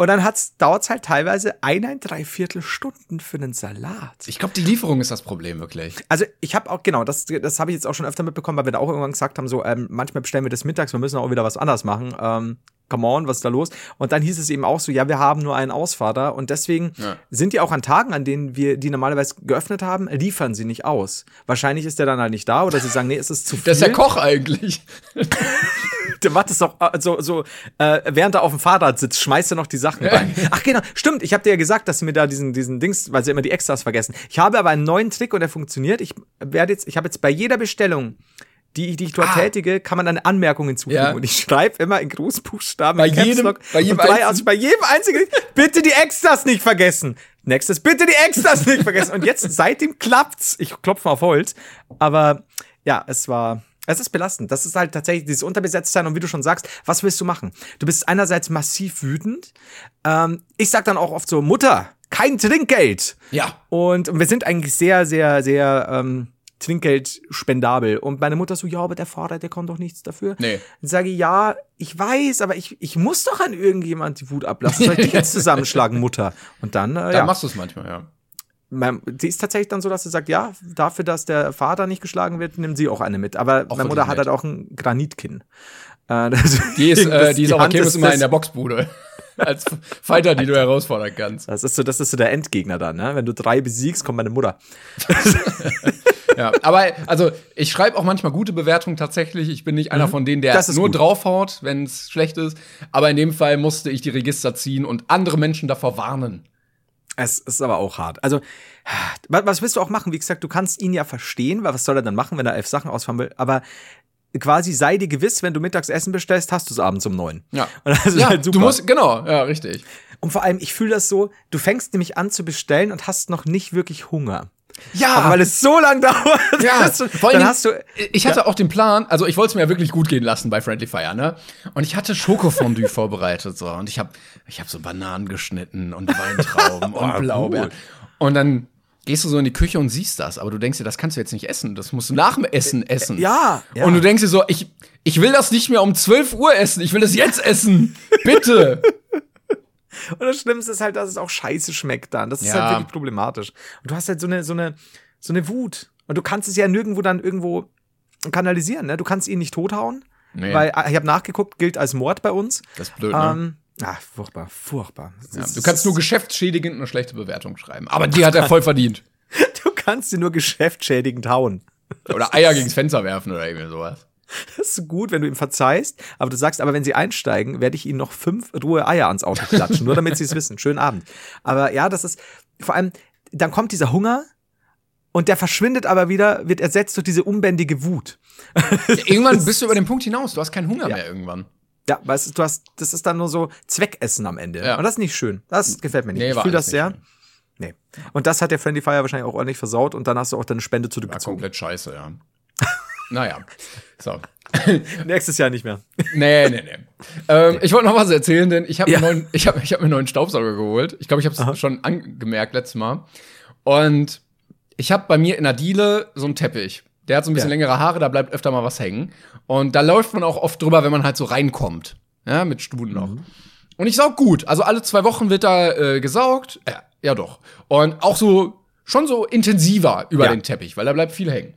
und dann hat's, dauert's halt teilweise eineinhalb, dreiviertel Stunden für einen Salat. Ich glaube, die Lieferung ist das Problem wirklich. Also ich habe auch, genau, das, das habe ich jetzt auch schon öfter mitbekommen, weil wir da auch irgendwann gesagt haben, so, ähm, manchmal bestellen wir das mittags, wir müssen auch wieder was anderes machen. Ähm, come on, was ist da los? Und dann hieß es eben auch so, ja, wir haben nur einen Ausfahrer und deswegen Ja. sind die auch an Tagen, an denen wir die normalerweise geöffnet haben, liefern sie nicht aus. Wahrscheinlich ist der dann halt nicht da oder sie sagen, nee, es ist zu viel. Das ist der Koch eigentlich. Der macht es doch äh, so, so äh, während er auf dem Fahrrad sitzt, schmeißt er noch die Sachen rein. Ach genau, stimmt. Ich habe dir ja gesagt, dass sie mir da diesen, diesen Dings, weil sie immer die Extras vergessen. Ich habe aber einen neuen Trick und der funktioniert. Ich werde jetzt, ich habe jetzt bei jeder Bestellung, die, die ich dort Ah. tätige, kann man eine Anmerkung hinzufügen. Ja. Und ich schreibe immer in Großbuchstaben, Bei jedem- Lock bei jedem drei aus, bei jedem einzigen, bitte die Extras nicht vergessen. Nächstes, bitte die Extras nicht vergessen. Und jetzt, seitdem klappt's. Ich klopfe mal auf Holz. Aber ja, es war, es ist belastend. Das ist halt tatsächlich dieses Unterbesetztsein und wie du schon sagst, was willst du machen? Du bist einerseits massiv wütend. Ähm, ich sag dann auch oft so, Mutter, kein Trinkgeld. Ja. Und, und wir sind eigentlich sehr, sehr, sehr ähm, Trinkgeld spendabel. Und meine Mutter so, ja, aber der Fahrer, der kommt doch nichts dafür. Nee. Dann sage ich, ja, ich weiß, aber ich, ich muss doch an irgendjemand die Wut ablassen. Soll ich dich jetzt zusammenschlagen, Mutter? Und dann, äh, Dann ja. machst du es manchmal, ja. Mein, die ist tatsächlich dann so, dass sie sagt, ja, dafür, dass der Vater nicht geschlagen wird, nimmt sie auch eine mit. Aber meine wirklich Mutter hat halt auch ein Granitkinn. Äh, Die ist, äh, die ist Hand Kirmes ist immer in der Boxbude. Als Fighter, die du herausfordern kannst. Das ist so, das ist so der Endgegner dann, ne? Wenn du drei besiegst, kommt meine Mutter. Ja, aber also ich schreibe auch manchmal gute Bewertungen tatsächlich. Ich bin nicht einer von denen, der Mhm. Nur gut. draufhaut, wenn es schlecht ist. Aber in dem Fall musste ich die Register ziehen und andere Menschen davor warnen. Es ist aber auch hart. Also, wa- was willst du auch machen? Wie gesagt, du kannst ihn ja verstehen, weil was soll er dann machen, wenn er elf Sachen ausfahren will? Aber quasi sei dir gewiss, wenn du mittags Essen bestellst, hast du es abends um neun. Ja. Und das ist ja, halt super. du musst, genau, ja, richtig. Und vor allem, ich fühle das so, du fängst nämlich an zu bestellen und hast noch nicht wirklich Hunger. Ja, Aber weil es so lang dauert, Ja, du, vor Dingen, hast du. ich hatte auch den Plan, also ich wollte es mir ja wirklich gut gehen lassen bei Friendly Fire, ne? Und ich hatte Schokofondue vorbereitet so und ich habe ich habe so Bananen geschnitten und Weintrauben und Blaubeeren. Und dann gehst du so in die Küche und siehst das, aber du denkst dir, das kannst du jetzt nicht essen, das musst du nach dem Essen essen. ja, ja. Und du denkst dir so, ich ich will das nicht mehr um 12 Uhr essen, ich will das jetzt essen. Bitte. Und das Schlimmste ist halt, dass es auch scheiße schmeckt dann. Das ist Ja. halt wirklich problematisch. Und du hast halt so eine, so eine, so eine Wut. Und du kannst es ja nirgendwo dann irgendwo kanalisieren, ne? Du kannst ihn nicht tothauen. Nee. Weil, ich habe nachgeguckt, gilt als Mord bei uns. Das ist blöd, ne? Ähm, ah, furchtbar, furchtbar. Ja, du kannst nur geschäftsschädigend eine schlechte Bewertung schreiben, aber die hat er voll verdient. du kannst sie nur geschäftschädigend hauen. Oder Eier gegens Fenster werfen oder irgendwie sowas. Das ist gut, wenn du ihm verzeihst, aber du sagst, aber wenn sie einsteigen, werde ich ihnen noch fünf rohe Eier ans Auto klatschen, nur damit sie es wissen. Schönen Abend. Aber ja, das ist vor allem, dann kommt dieser Hunger und der verschwindet aber wieder, wird ersetzt durch diese unbändige Wut. Irgendwann bist du über den Punkt hinaus. Du hast keinen Hunger mehr irgendwann. Ja, weißt du, du hast, das ist dann nur so Zweckessen am Ende. Ja. Und das ist nicht schön. Das gefällt mir nicht. Nee, ich war fühle das sehr. nicht Nee. Und das hat der Friendly Fire wahrscheinlich auch ordentlich versaut und dann hast du auch deine Spende War zurückgezogen. komplett scheiße, ja. Naja. So. Nächstes Jahr nicht mehr. Nee, nee, nee. Ähm, ich wollte noch was erzählen, denn ich habe Ja. mir, hab, ich hab mir einen neuen Staubsauger geholt. Ich glaube, ich habe es schon angemerkt letztes Mal. Und ich habe bei mir in der Diele so einen Teppich. Der hat so ein bisschen Ja. längere Haare, da bleibt öfter mal was hängen. Und da läuft man auch oft drüber, wenn man halt so reinkommt. Ja, mit Studen noch. Und ich saug gut. Also alle zwei Wochen wird da äh, gesaugt. Ja, ja, doch. Und auch so, schon so intensiver über Ja. den Teppich, weil da bleibt viel hängen.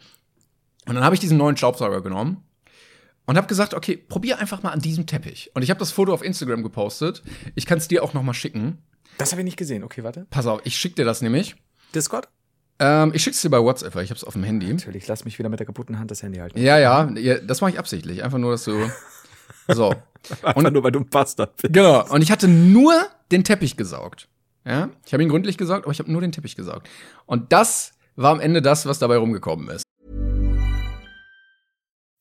Und dann habe ich diesen neuen Staubsauger genommen und habe gesagt, okay, probier einfach mal an diesem Teppich. Und ich habe das Foto auf Instagram gepostet. Ich kann es dir auch noch mal schicken. Das habe ich nicht gesehen. Okay, warte. Pass auf, ich schick dir das nämlich. Discord? Ähm, ich schick's dir bei WhatsApp, weil ich hab's auf dem Handy. Natürlich, lass mich wieder mit der kaputten Hand das Handy halten. Ja, ja, ja, das mache ich absichtlich. Einfach nur, dass du. So. Einfach nur, weil du ein Bastard bist. Genau. Und ich hatte nur den Teppich gesaugt. Ja, ich habe ihn gründlich gesaugt, aber ich habe nur den Teppich gesaugt. Und das war am Ende das, was dabei rumgekommen ist.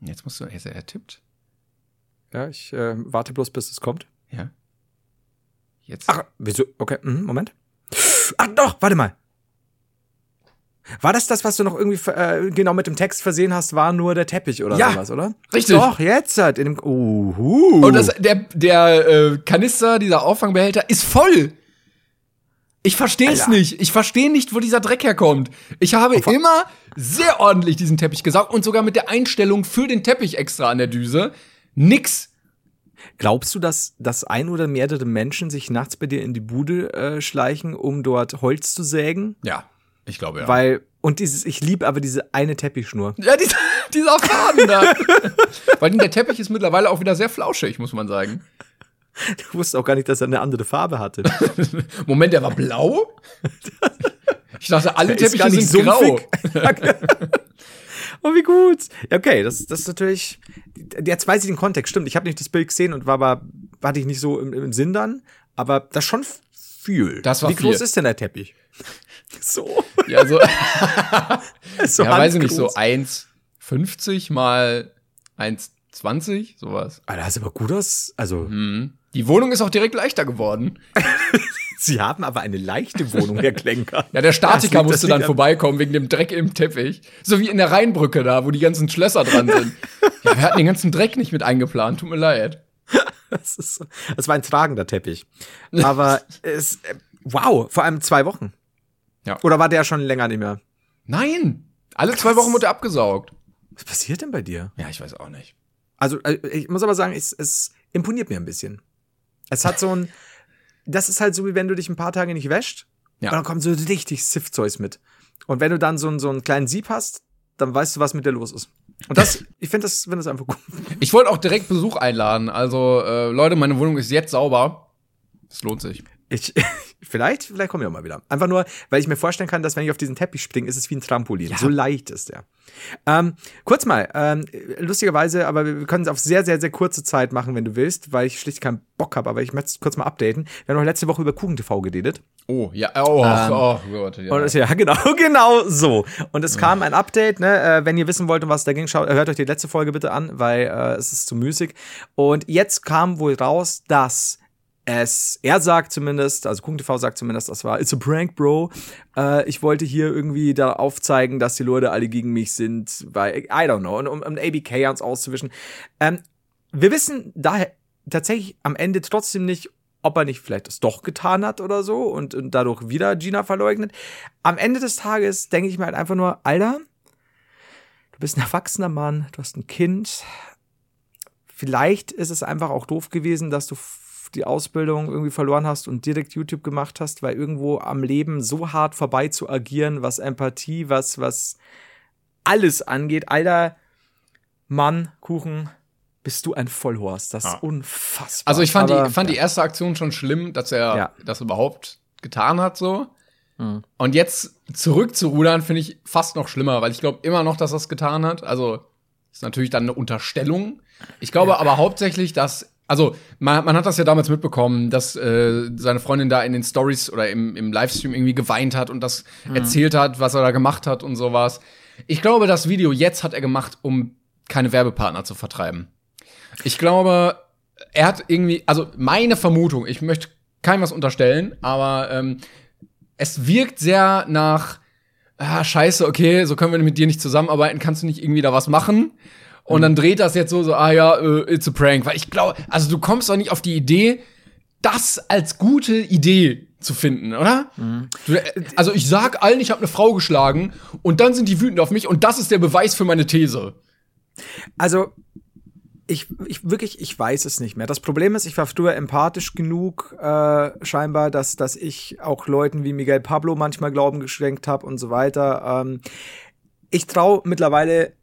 Jetzt musst du, er, er tippt. Ja, ich äh, warte bloß, bis es kommt. Ja. Jetzt. Ach, wieso? Okay, mhm, Moment. Ach doch, warte mal. War das das, was du noch irgendwie äh, genau mit dem Text versehen hast, war nur der Teppich oder Ja, sowas, oder? richtig. Doch, jetzt halt in dem. Uhu. Und das, der, der äh, Kanister, dieser Auffangbehälter, ist voll. Ich verstehe es nicht. Ich verstehe nicht, wo dieser Dreck herkommt. Ich habe immer sehr ordentlich diesen Teppich gesaugt und sogar mit der Einstellung für den Teppich extra an der Düse. Nix. Glaubst du, dass, dass ein oder mehrere Menschen sich nachts bei dir in die Bude äh, schleichen, um dort Holz zu sägen? Ja, ich glaube ja. Weil, und dieses, ich liebe aber diese eine Teppichschnur. ja, dieser, dieser Faden da. Weil der Teppich ist mittlerweile auch wieder sehr flauschig, muss man sagen. Du wusstest auch gar nicht, dass er eine andere Farbe hatte. Moment, der war blau? Ich dachte, alle ist Teppiche gar nicht sind grau. sumpfig. oh, wie gut. Okay, das, das ist natürlich. Jetzt weiß ich den Kontext, stimmt. Ich habe nicht das Bild gesehen und war aber, hatte ich nicht so im, im Sinn dann. Aber das schon viel. Das war Wie groß viel. ist denn der Teppich? so. Ja, so, so ja weiß ich nicht, so handgroß. 1,50 mal 1,20, sowas. Ah, das ist aber gut aus. Also, Mhm. Die Wohnung ist auch direkt leichter geworden. Sie haben aber eine leichte Wohnung, Herr Klenker. Ja, der Statiker musste dann an- vorbeikommen wegen dem Dreck im Teppich. So wie in der Rheinbrücke da, wo die ganzen Schlösser dran sind. Ja, wir hatten den ganzen Dreck nicht mit eingeplant, tut mir leid. Das, ist, so- das war ein tragender Teppich. Aber es, äh, wow, vor allem zwei Wochen. Ja. Oder war der schon länger nicht mehr? Nein, alle zwei Wochen wurde er abgesaugt. Was passiert denn bei dir? Ja, ich weiß auch nicht. Also, äh, ich muss aber sagen, es, es imponiert mir ein bisschen. Es hat so ein, das ist halt so, wie wenn du dich ein paar Tage nicht wäscht. Ja. Und dann kommt so richtig Sift-Zeus mit. Und wenn du dann so, einen- so einen kleinen Sieb hast, dann weißt du, was mit dir los ist. Und das, ich finde das, finde das einfach gut. Ich wollte auch direkt Besuch einladen. Also, äh, Leute, meine Wohnung ist jetzt sauber. Es lohnt sich. Ich, vielleicht, vielleicht kommen wir auch mal wieder. Einfach nur, weil ich mir vorstellen kann, dass wenn ich auf diesen Teppich springe, ist es wie ein Trampolin. So leicht ist der. Ähm, kurz mal, ähm, lustigerweise, aber wir können es auf sehr, sehr, sehr kurze Zeit machen, wenn du willst, weil ich schlicht keinen Bock habe, aber ich möchte es kurz mal updaten. Wir haben noch letzte Woche über Kuchen TV geredet. Oh, ja, oh, Ähm, oh Gott. Ja. Und ja, genau, genau so. Und es kam ein Update, ne? Äh, wenn ihr wissen wollt, um was da ging, schaut, hört euch die letzte Folge bitte an, weil äh, es ist zu müßig. Und jetzt kam wohl raus, dass es, er sagt zumindest, also Kung sagt zumindest, das war, it's a prank, bro. Äh, ich wollte hier irgendwie da aufzeigen, dass die Leute alle gegen mich sind, weil, I don't know, und um, um ABK uns auszuwischen. Ähm, wir wissen daher tatsächlich am Ende trotzdem nicht, ob er nicht vielleicht es doch getan hat oder so und, und dadurch wieder Gina verleugnet. Am Ende des Tages denke ich mir halt einfach nur, Alter, du bist ein erwachsener Mann, du hast ein Kind. Vielleicht ist es einfach auch doof gewesen, dass du die Ausbildung irgendwie verloren hast und direkt YouTube gemacht hast, weil irgendwo am Leben so hart vorbei zu agieren, was Empathie, was, was alles angeht. Alter, Mann, Kuchen, bist du ein Vollhorst. Das ist unfassbar. Also ich fand, Aber, die, fand ja. die erste Aktion schon schlimm, dass er Ja. das überhaupt getan hat so. Mhm. Und jetzt zurück zu rudern finde ich fast noch schlimmer, weil ich glaube immer noch, dass er es getan hat. Also ist natürlich dann eine Unterstellung. Ich glaube aber hauptsächlich, dass also man, man hat das ja damals mitbekommen, dass äh, seine Freundin da in den Stories oder im, im Livestream irgendwie geweint hat und das Mhm. erzählt hat, was er da gemacht hat und sowas. Ich glaube, das Video jetzt hat er gemacht, um keine Werbepartner zu vertreiben. Ich glaube, er hat irgendwie, also meine Vermutung, ich möchte keinem was unterstellen, aber ähm, es wirkt sehr nach, ah, scheiße, okay, so können wir mit dir nicht zusammenarbeiten, kannst du nicht irgendwie da was machen? Und dann dreht das jetzt so, so, ah ja, äh, it's a prank. Weil ich glaube, also du kommst doch nicht auf die Idee, das als gute Idee zu finden, oder? Äh, also ich sag allen, ich habe eine Frau geschlagen und dann sind die wütend auf mich und das ist der Beweis für meine These. Also, ich, ich wirklich, ich weiß es nicht mehr. Das Problem ist, ich war früher empathisch genug, äh, scheinbar, dass, dass ich auch Leuten wie Miguel Pablo manchmal Glauben geschenkt habe und so weiter. Ähm, ich traue mittlerweile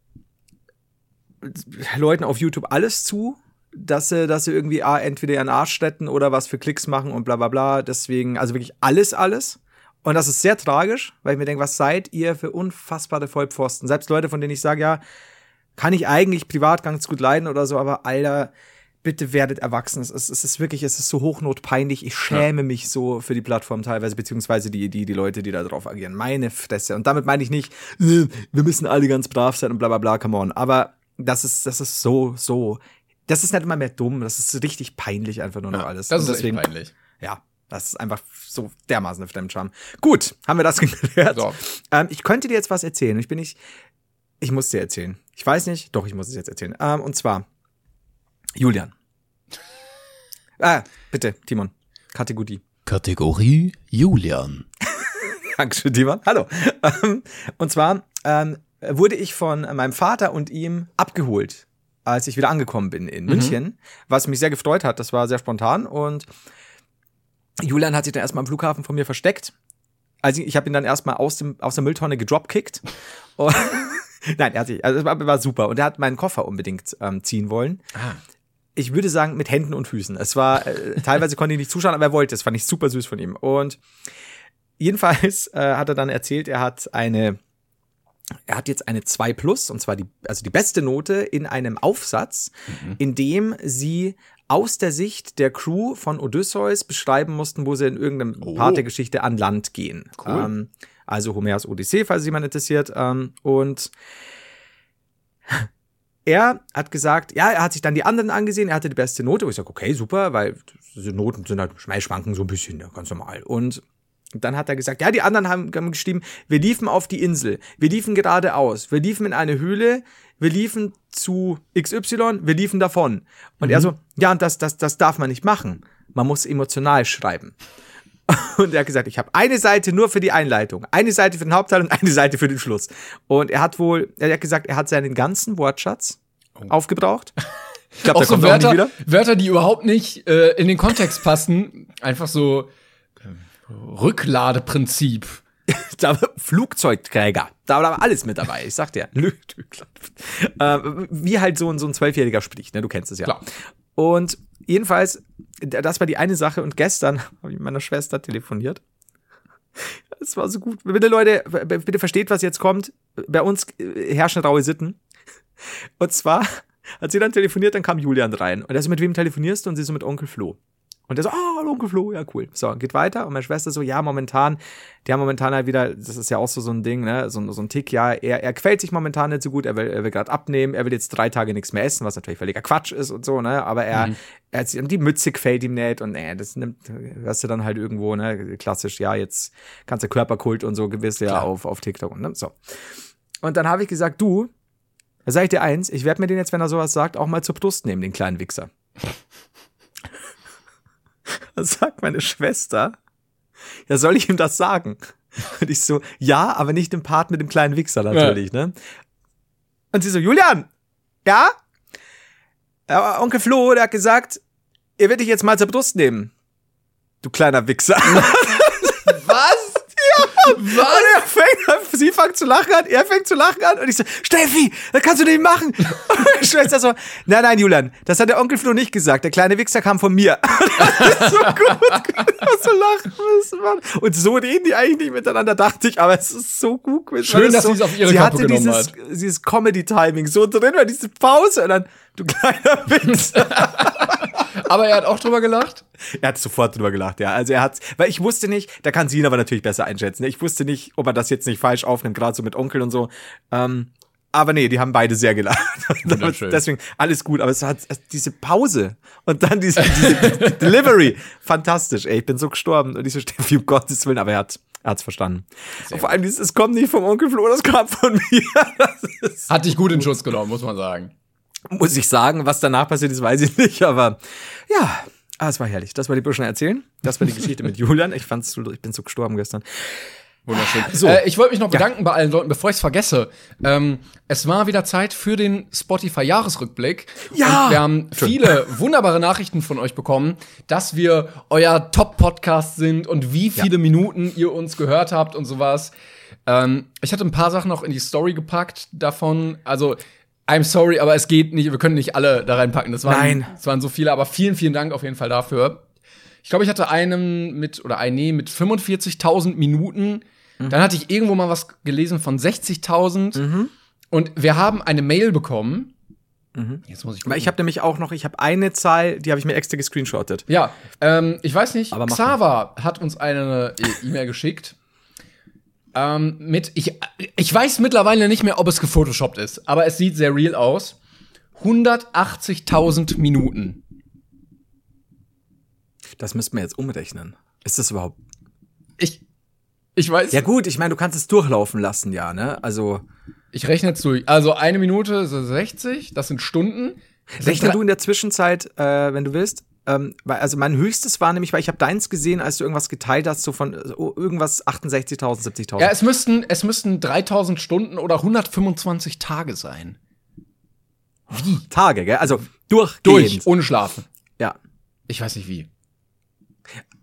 Leuten auf YouTube alles zu, dass sie, dass sie irgendwie ah, entweder ihren Arsch retten oder was für Klicks machen und bla bla bla. Deswegen, also wirklich alles, alles. Und das ist sehr tragisch, weil ich mir denke, was seid ihr für unfassbare Vollpfosten? Selbst Leute, von denen ich sage, ja, kann ich eigentlich privat ganz gut leiden oder so, aber Alter, bitte werdet erwachsen. Es ist, es ist wirklich, es ist so hochnotpeinlich. Ich schäme mich so für die Plattform teilweise, beziehungsweise die, die, die Leute, die da drauf agieren. Meine Fresse. Und damit meine ich nicht, äh, wir müssen alle ganz brav sein und bla bla bla, come on. Aber das ist, das ist so, so. Das ist nicht immer mehr dumm, das ist richtig peinlich einfach nur noch alles. Das Und ist deswegen, echt peinlich. ja, das ist einfach so dermaßen ein Fremdscham. Gut, haben wir das geklärt. So. Ähm, ich könnte dir jetzt was erzählen. Ich bin nicht. Ich muss dir erzählen. Ich weiß nicht, doch, ich muss es jetzt erzählen. Ähm, und zwar, Julian. Ah, bitte, Timon. Kategorie. Kategorie Julian. Dankeschön, Timon. Hallo. Ähm, und zwar ähm, wurde ich von meinem Vater und ihm abgeholt, als ich wieder angekommen bin in München, was mich sehr gefreut hat. Das war sehr spontan und Julian hat sich dann erstmal am Flughafen von mir versteckt. Also ich habe ihn dann erstmal aus, dem, aus der Mülltonne gedropkickt. Nein, er hat sich, also es war, war super. Und er hat meinen Koffer unbedingt ähm, ziehen wollen. Ich würde sagen, mit Händen und Füßen. Es war, äh, teilweise konnte ich nicht zuschauen, aber er wollte es. Fand ich super süß von ihm. Und jedenfalls äh, hat er dann erzählt, er hat eine, er hat jetzt eine 2 Plus, und zwar die, also die beste Note in einem Aufsatz, in dem sie aus der Sicht der Crew von Odysseus beschreiben mussten, wo sie in irgendeinem Oh. Part der Geschichte an Land gehen. Cool. Ähm, also Homers Odyssee, falls jemand interessiert. Ähm, und er hat gesagt, ja, er hat sich dann die anderen angesehen, er hatte die beste Note. Und ich sage, okay, super, weil diese Noten sind halt schwanken so ein bisschen, ganz normal. Und dann hat er gesagt, ja, die anderen haben, haben geschrieben, wir liefen auf die Insel, wir liefen geradeaus, wir liefen in eine Höhle, wir liefen zu XY, wir liefen davon. Und er so, ja, und das, das, das darf man nicht machen. Man muss emotional schreiben. Und er hat gesagt, ich habe eine Seite nur für die Einleitung, eine Seite für den Hauptteil und eine Seite für den Schluss. Und er hat wohl, er hat gesagt, er hat seinen ganzen Wortschatz aufgebraucht. glaub, auch der so kommt auch Wörter, wieder. Wörter, die überhaupt nicht äh, in den Kontext passen. Einfach so Rückladeprinzip. Da, Flugzeugträger. Da war alles mit dabei. Ich sag dir. Äh, wie halt so ein, so ein Zwölfjähriger spricht, ne? Du kennst es ja. Klar. Und jedenfalls, das war die eine Sache. Und gestern habe ich mit meiner Schwester telefoniert. Das war so gut. Bitte, Leute, bitte versteht, was jetzt kommt. Bei uns äh, herrschen raue Sitten. Und zwar, als sie dann telefoniert, dann kam Julian rein. Und er so, mit wem telefonierst du? Und sie so, mit Onkel Flo. Und der so, ah, hallo, Onkel Flo, ja, cool. So, geht weiter. Und meine Schwester so, ja, momentan, die haben momentan halt wieder, das ist ja auch so, so ein Ding, ne, so, so ein Tick, ja, er, er quält sich momentan nicht so gut, er will, er will gerade abnehmen, er will jetzt drei Tage nichts mehr essen, was natürlich völliger Quatsch ist und so, ne, aber er, er hat, die Mütze gefällt ihm nicht. Und nee, das nimmt, hörst du dann halt irgendwo, ne, klassisch, ja, jetzt kannst du Körperkult und so gewiss ja auf, auf TikTok und ne, so. Und dann habe ich gesagt, du, sag ich dir eins, ich werde mir den jetzt, wenn er sowas sagt, auch mal zur Brust nehmen, den kleinen Wichser. Dann sagt meine Schwester, ja, soll ich ihm das sagen? Und ich so, ja, aber nicht im Part mit dem kleinen Wichser natürlich, ne? Und sie so, Julian, ja? ja? Onkel Flo, der hat gesagt, er wird dich jetzt mal zur Brust nehmen. Du kleiner Wichser. Was? Und er fängt an, sie fängt zu lachen an, er fängt zu lachen an und ich so, Steffi, das kannst du nicht machen. Und meine Schwester so, nein, nein, Julian, das hat der Onkel Flo nicht gesagt. Der kleine Wichser kam von mir. Das ist so gut, so lachen müssen, Mann. Und so reden die eigentlich nicht miteinander, dachte ich, aber es ist so gut. weil Schön, das dass so, sie es auf ihre sie Kappe hatte genommen dieses, dieses Comedy-Timing so drin, war diese Pause und dann, du kleiner Wichser. Aber er hat auch drüber gelacht. Er hat sofort drüber gelacht, ja. Also er hat, weil ich wusste nicht, da kann sie ihn aber natürlich besser einschätzen. Ich wusste nicht, ob er das jetzt nicht falsch aufnimmt, gerade so mit Onkel und so. Ähm, aber nee, die haben beide sehr gelacht. Deswegen alles gut. Aber es hat es- diese Pause und dann diese, diese Delivery. Fantastisch, ey. Ich bin so gestorben. Und ich so, Steffi, um Gottes Willen. Aber er hat er hat's verstanden. Und vor allem dieses, es kommt nicht vom Onkel Flo, das kam von mir. Hat dich gut in Schutz genommen, muss man sagen. Muss ich sagen, was danach passiert ist, weiß ich nicht. Aber ja, ah, es war herrlich. Das war die Burschen erzählen. Das war die Geschichte mit Julian. Ich fand's, so- ich bin so gestorben gestern. Wunderschön. So. Äh, ich wollte mich noch bedanken bei allen Leuten, bevor ich es vergesse. Ähm, es war wieder Zeit für den Spotify-Jahresrückblick. Ja! Und wir haben viele wunderbare Nachrichten von euch bekommen, dass wir euer Top-Podcast sind und wie viele Minuten ihr uns gehört habt und sowas. Ähm, ich hatte ein paar Sachen noch in die Story gepackt davon. Also, I'm sorry, aber es geht nicht, wir können nicht alle da reinpacken. Das waren, Nein. Das waren so viele, aber vielen, vielen Dank auf jeden Fall dafür. Ich glaube, ich hatte einen mit, oder eine mit 45.000 Minuten. Mhm. Dann hatte ich irgendwo mal was gelesen von 60.000. Und wir haben eine Mail bekommen. Jetzt muss ich gucken. ich habe nämlich auch noch, ich habe eine Zahl, die habe ich mir extra gescreenshottet. Ja, ähm, ich weiß nicht, Aber Xaver hat uns eine E-Mail geschickt. Ähm, mit, ich, ich weiß mittlerweile nicht mehr, ob es gefotoshoppt ist, aber es sieht sehr real aus. 180.000 Minuten. Das müssten wir jetzt umrechnen. Ist das überhaupt? Ich, ich weiß, Ja gut, ich meine, du kannst es durchlaufen lassen, ja, ne? Also ich rechne jetzt durch. Also eine Minute ist 60, das sind Stunden. Rechne du in der Zwischenzeit, äh, wenn du willst. Ähm, weil, also mein höchstes war nämlich, weil ich habe deins gesehen, als du irgendwas geteilt hast, so von äh, oh, irgendwas 68.000, 70.000. Ja, es müssten, es müssten 3000 Stunden oder 125 Tage sein. Tage, gell? Also durchgehend. Durch, ohne Schlafen. Ja. Ich weiß nicht wie.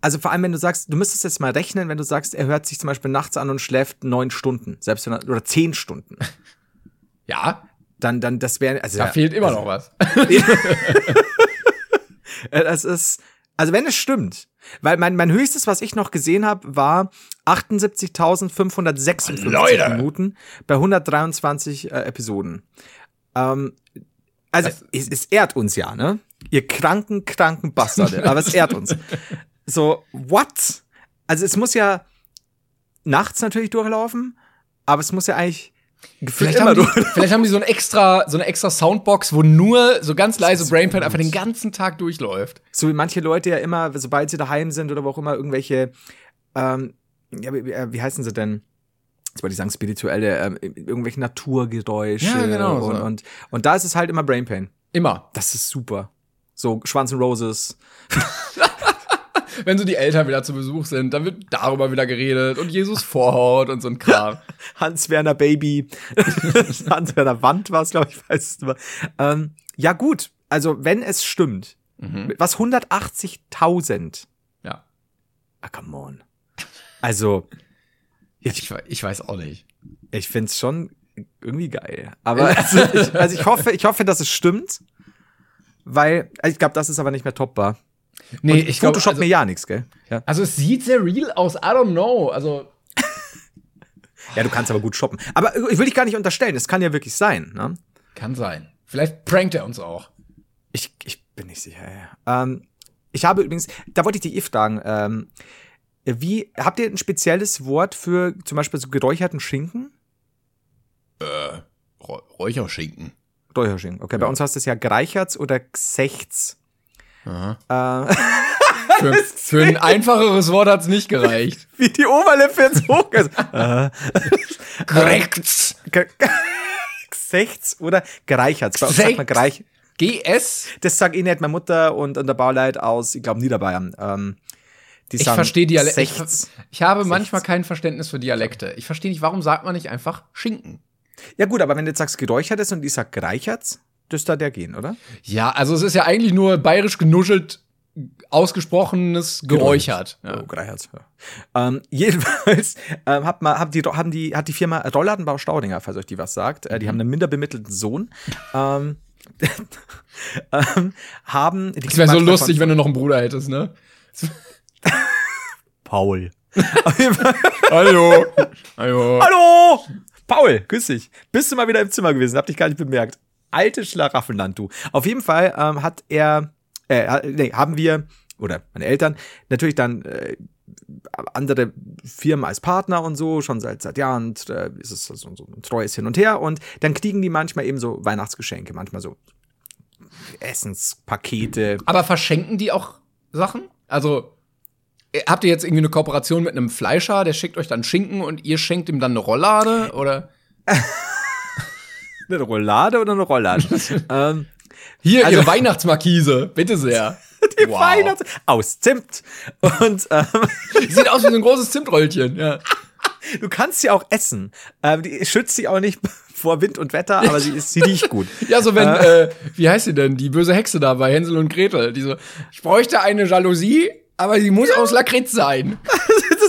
Also vor allem, wenn du sagst, du müsstest jetzt mal rechnen, wenn du sagst, er hört sich zum Beispiel nachts an und schläft neun Stunden, selbst wenn er, oder zehn Stunden, Ja, dann, dann, das wäre, also da ja, fehlt immer noch was. Äh, Das ist, also wenn es stimmt, weil mein, mein höchstes, was ich noch gesehen habe, war 78.556 Leute. Minuten bei 123 äh, Episoden. Ähm, also Das- es, es ehrt uns ja, ne? Ihr kranken, kranken Bastarde, aber es ehrt uns. So, what? Also es muss ja nachts natürlich durchlaufen, aber es muss ja eigentlich Vielleicht haben, die, vielleicht haben die so, ein extra, so eine extra Soundbox, wo nur so ganz leise Brainpad einfach den ganzen Tag durchläuft. So wie manche Leute ja immer, sobald sie daheim sind oder wo auch immer, irgendwelche, ähm, ja, wie, wie wie heißen sie denn? Jetzt wollte ich sagen, spirituelle, ähm, irgendwelche Naturgeräusche. Ja, genau so. Und, und, und da ist es halt immer Brain Pain. Immer. Das ist super. So Schwanz und Roses. Wenn so die Eltern wieder zu Besuch sind, dann wird darüber wieder geredet und Jesus Vorhaut und so ein Kram. Hans-Werner Baby. Hans-Werner Wand war es, glaube ich, weiß es. Ähm, ja, gut. also wenn es stimmt, Mhm. was 180.000? Ja. Ah, come on. Also, Ich, we- ich weiß auch nicht. ich find's schon irgendwie geil. Aber also ich, also ich hoffe, ich hoffe, dass es stimmt, weil ich glaube, das ist aber nicht mehr toppbar. Nee, Und ich glaube, Photoshop also, mir ja nichts, gell? Ja. also es sieht sehr real aus. I don't know. Also ja, du kannst aber gut shoppen. Aber ich will dich gar nicht unterstellen. Es kann ja wirklich sein. Ne? kann sein. Vielleicht prankt er uns auch. Ich, ich bin nicht sicher. Ja. Ähm, ich habe übrigens, da wollte ich dich eh fragen, ähm, wie, habt ihr ein spezielles Wort für zum Beispiel so geräucherten Schinken? Räu- Räucherschinken. Räucherschinken. Okay, bei uns heißt es ja Greicherts oder Gsechts. Aha. Äh, Für, für ein einfacheres Wort hat's nicht gereicht. wie die Oberlippe jetzt hoch ist. äh, Korrekt. Ge- Gsechts oder uns sagt man Greich. GS? Das sagt eh nicht meine Mutter und, und der Bauleit aus, ich glaube, Niederbayern. Ähm, Ich verstehe Dialekte. Ich, Sechts. ich habe manchmal kein Verständnis für Dialekte. Ich verstehe nicht, warum sagt man nicht einfach Schinken? Ja gut, aber wenn du jetzt sagst geräuchertes und ich sag Greicherts, dürfte da der gehen, oder? Ja, also es ist ja eigentlich nur bayerisch genuschelt ausgesprochenes geräuchert. Ja. Oh, Greicherts. Ja. Ähm, jedenfalls ähm, hat, mal, hat, die, haben die, hat die Firma Rollladenbau Staudinger, falls euch die was sagt, äh, die haben einen minder bemittelten Sohn. Ähm, ähm, haben Es wäre so lustig, wenn du noch einen Bruder hättest, ne? Paul. Hallo. Hallo. Hallo! Paul, grüß dich. Bist du mal wieder im Zimmer gewesen? Hab dich gar nicht bemerkt. Alte Schlaraffenland, du. Auf jeden Fall ähm, hat er, äh, nee, haben wir, oder meine Eltern, natürlich dann äh, andere Firmen als Partner und so, schon seit, seit Jahren äh, ist es so, so ein treues Hin und Her und dann kriegen die manchmal eben so Weihnachtsgeschenke, manchmal so Essenspakete. Aber verschenken die auch Sachen? Also, äh, habt ihr jetzt irgendwie eine Kooperation mit einem Fleischer, der schickt euch dann Schinken und ihr schenkt ihm dann eine Rollade? Oder? Eine Rollade oder eine Rollade? ähm, Hier, Also- ihre Weihnachtsmarkise. Bitte sehr. die Weihnachts aus Zimt. Und ähm, Sieht aus wie so ein großes Zimtröllchen. Ja. Du kannst sie auch essen. Ähm, die schützt sie auch nicht vor Wind und Wetter, aber sie, ist, sie riecht gut. Ja, so wenn, äh, wie heißt sie denn? Die böse Hexe da bei Hänsel und Gretel. Die so, ich bräuchte eine Jalousie, aber sie muss aus Lakritz sein.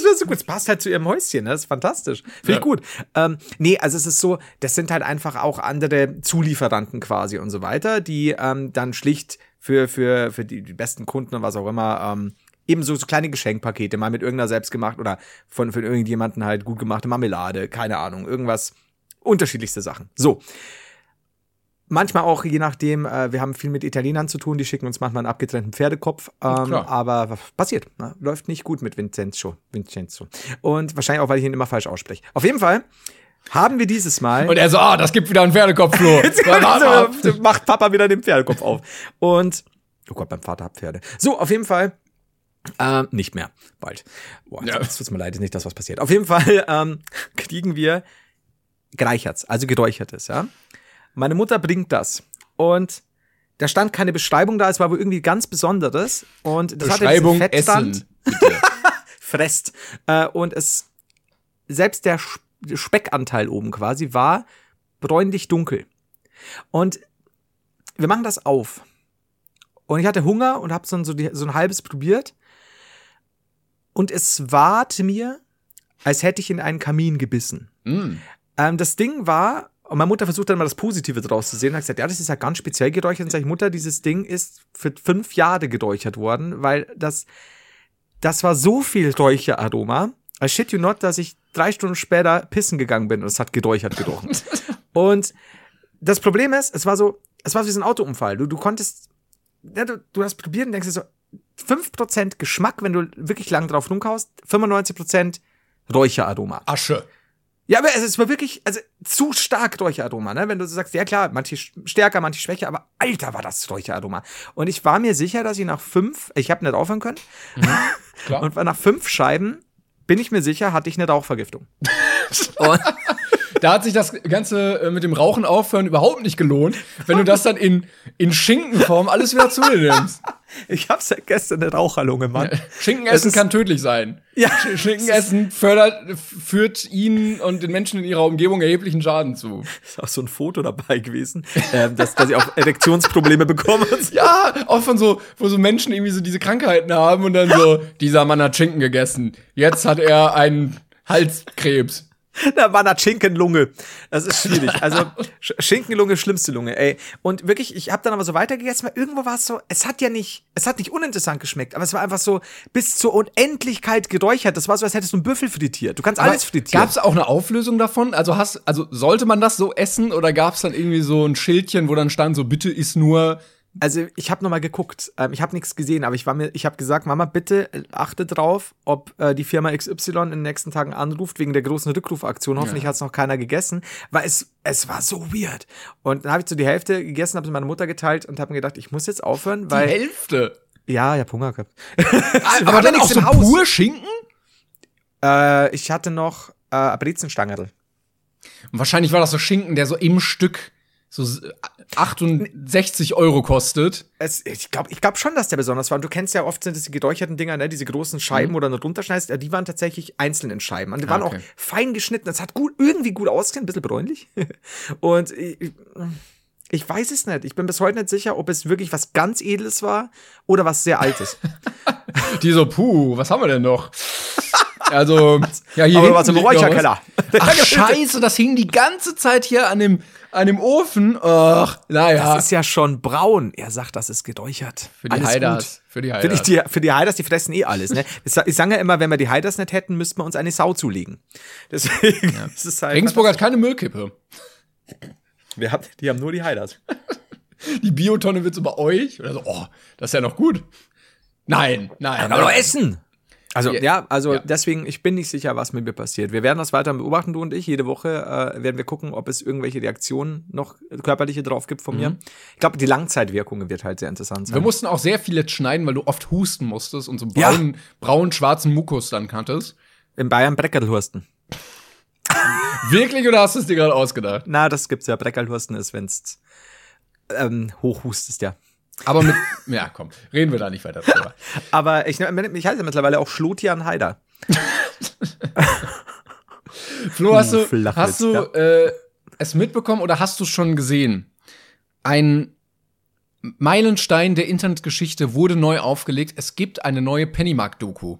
Das wäre so gut. Es passt halt zu ihrem Häuschen, ne? das ist fantastisch. Finde Ja. ich gut. Ähm, nee, also es ist so, das sind halt einfach auch andere Zulieferanten quasi und so weiter, die ähm, dann schlicht für, für, für die, die besten Kunden und was auch immer ähm, eben so, so kleine Geschenkpakete, mal mit irgendeiner selbstgemacht oder von, von irgendjemanden halt gut gemachte Marmelade, keine Ahnung, irgendwas, unterschiedlichste Sachen. So. Manchmal auch, je nachdem, äh, wir haben viel mit Italienern zu tun, die schicken uns manchmal einen abgetrennten Pferdekopf. Ähm, aber was passiert. Ne? Läuft nicht gut mit Vincenzo. Vincenzo. Und wahrscheinlich auch, weil ich ihn immer falsch ausspreche. Auf jeden Fall haben wir dieses Mal. Und er so, ah, das gibt wieder einen Pferdekopf, Flo. So, macht Papa wieder den Pferdekopf auf. Und, oh Gott, mein Vater hat Pferde. So, auf jeden Fall, ähm, nicht mehr, bald. Boah, Ja. das tut's mir leid, ist nicht das, was passiert. Auf jeden Fall ähm, kriegen wir Gereicherts, also geräuchertes, ja. Meine Mutter bringt das. Und da stand keine Beschreibung da, es war wohl irgendwie ganz Besonderes. Und das Beschreibung hatte Fettstand, Essen. Bitte. fresst. Äh, und es, selbst der Speckanteil oben quasi war bräunlich dunkel. Und wir machen das auf. Und ich hatte Hunger und habe so, so, die- so ein halbes probiert. Und es ward mir, als hätte ich in einen Kamin gebissen. Mm. Ähm, das Ding war, und meine Mutter versucht dann mal das Positive draus zu sehen, hat gesagt, ja, das ist ja ganz speziell geräuchert. Und sag ich, Mutter, dieses Ding ist für fünf Jahre geräuchert worden, weil das, das war so viel Räucheraroma. I shit you not, dass ich drei Stunden später pissen gegangen bin und es hat geräuchert gerochen. und das Problem ist, es war so, es war wie so ein Autounfall. Du, du konntest, ja, du, du hast probiert und denkst dir so, 5% Geschmack, wenn du wirklich lang drauf rumkaust, 95% Räucheraroma. Asche. Ja, aber es war wirklich, also zu stark Räucheraroma, ne? Wenn du so sagst, ja klar, manche stärker, manche schwächer, aber Alter, war das Räucheraroma. Und ich war mir sicher, dass ich nach fünf, ich habe nicht aufhören können, Klar. und nach fünf Scheiben bin ich mir sicher, hatte ich eine Rauchvergiftung. und da hat sich das Ganze äh, mit dem Rauchen aufhören überhaupt nicht gelohnt, wenn du das dann in, in Schinkenform alles wieder zu dir nimmst. Ich hab's ja gestern eine Raucherlunge, Mann. Schinken Es essen ist- kann tödlich sein. Ja. Sch- Schinken essen fördert, führt ihnen und den Menschen in ihrer Umgebung erheblichen Schaden zu. Ist auch so ein Foto dabei gewesen, ähm, dass, dass ich auch Erektionsprobleme bekomme. so. Ja, auch von so, wo so Menschen irgendwie so diese Krankheiten haben und dann so, dieser Mann hat Schinken gegessen. Jetzt hat er einen Halskrebs. Da war eine Schinkenlunge. Das ist schwierig. Also Sch- Schinkenlunge, schlimmste Lunge, ey. Und wirklich, ich habe dann aber so weitergegessen, weil irgendwo war es so, es hat ja nicht, es hat nicht uninteressant geschmeckt, aber es war einfach so bis zur Unendlichkeit geräuchert. Das war so, als hättest du einen Büffel frittiert. Du kannst alles frittieren. Gab es auch eine Auflösung davon? Also hast, also sollte man das so essen oder gab es dann irgendwie so ein Schildchen, wo dann stand so bitte isst nur Also ich habe noch mal geguckt. Ähm, ich habe nichts gesehen, aber ich war mir, ich habe gesagt, Mama, bitte äh, achte drauf, ob äh, die Firma XY in den nächsten Tagen anruft wegen der großen Rückrufaktion. Hoffentlich hat's noch keiner gegessen, weil es es war so weird. Und dann habe ich so die Hälfte gegessen, habe mit meiner Mutter geteilt und habe mir gedacht, ich muss jetzt aufhören, die weil Hälfte. ja, ich hab Hunger gehabt. Aber dann auch so pur Schinken? Äh, ich hatte noch äh, Brezenstangerl. Und wahrscheinlich war das so Schinken, der so im Stück so 68 Euro kostet. Es, ich glaube ich glaub schon, dass der besonders war. Und du kennst ja oft sind es die geräucherten Dinger, ne? diese großen Scheiben, wo du dann runterschneidest. Ja, die waren tatsächlich einzeln in Scheiben. Und die waren Mhm. okay. auch fein geschnitten. Das hat gut, irgendwie gut ausgesehen, ein bisschen bräunlich. Und ich, ich weiß es nicht. Ich bin bis heute nicht sicher, ob es wirklich was ganz Edles war oder was sehr Altes. Die so, puh, was haben wir denn noch? Also, ja, hier Aber was im. Räucherkeller. Ach, scheiße, das hing die ganze Zeit hier an dem, an dem Ofen. Ach, naja. Das ist ja schon braun. Er sagt, das ist geräuchert. für die Alles gut. Für die Für Haiders. die, für die Haiders, die fressen eh alles. Ne? Ich, sa- ich sage ja immer, wenn wir die Haiders nicht hätten, müssten wir uns eine Sau zulegen. Deswegen ist es halt. Regensburg hat keine Müllkippe. Wir haben, die haben nur die Haiders. Die Biotonne wird so bei euch. Oder so, oh, das ist ja noch gut. Nein, nein. Aber doch essen! Also, Ja. ja, also Ja. deswegen, ich bin nicht sicher, was mit mir passiert. Wir werden das weiter beobachten, du und ich. Jede Woche äh, werden wir gucken, ob es irgendwelche Reaktionen noch körperliche drauf gibt von mir. Ich glaube, die Langzeitwirkung wird halt sehr interessant sein. Wir mussten auch sehr viel jetzt schneiden, weil du oft husten musstest und so Ja. braun, braun schwarzen Mukus dann kanntest. In Bayern Breckerlhursten. Wirklich oder hast du es dir gerade ausgedacht? Na, das gibt's ja. Breckerlhursten ist, wenn's ähm, hochhustest, ja. Aber mit, ja, komm, reden wir da nicht weiter drüber. Aber ich, ich heiße mittlerweile auch Schlotian Haider. Flo, hast du, Flachwitz, hast du ja. äh, es mitbekommen oder hast du schon gesehen? Ein Meilenstein der Internetgeschichte wurde neu aufgelegt. Es gibt eine neue Pennymark-Doku.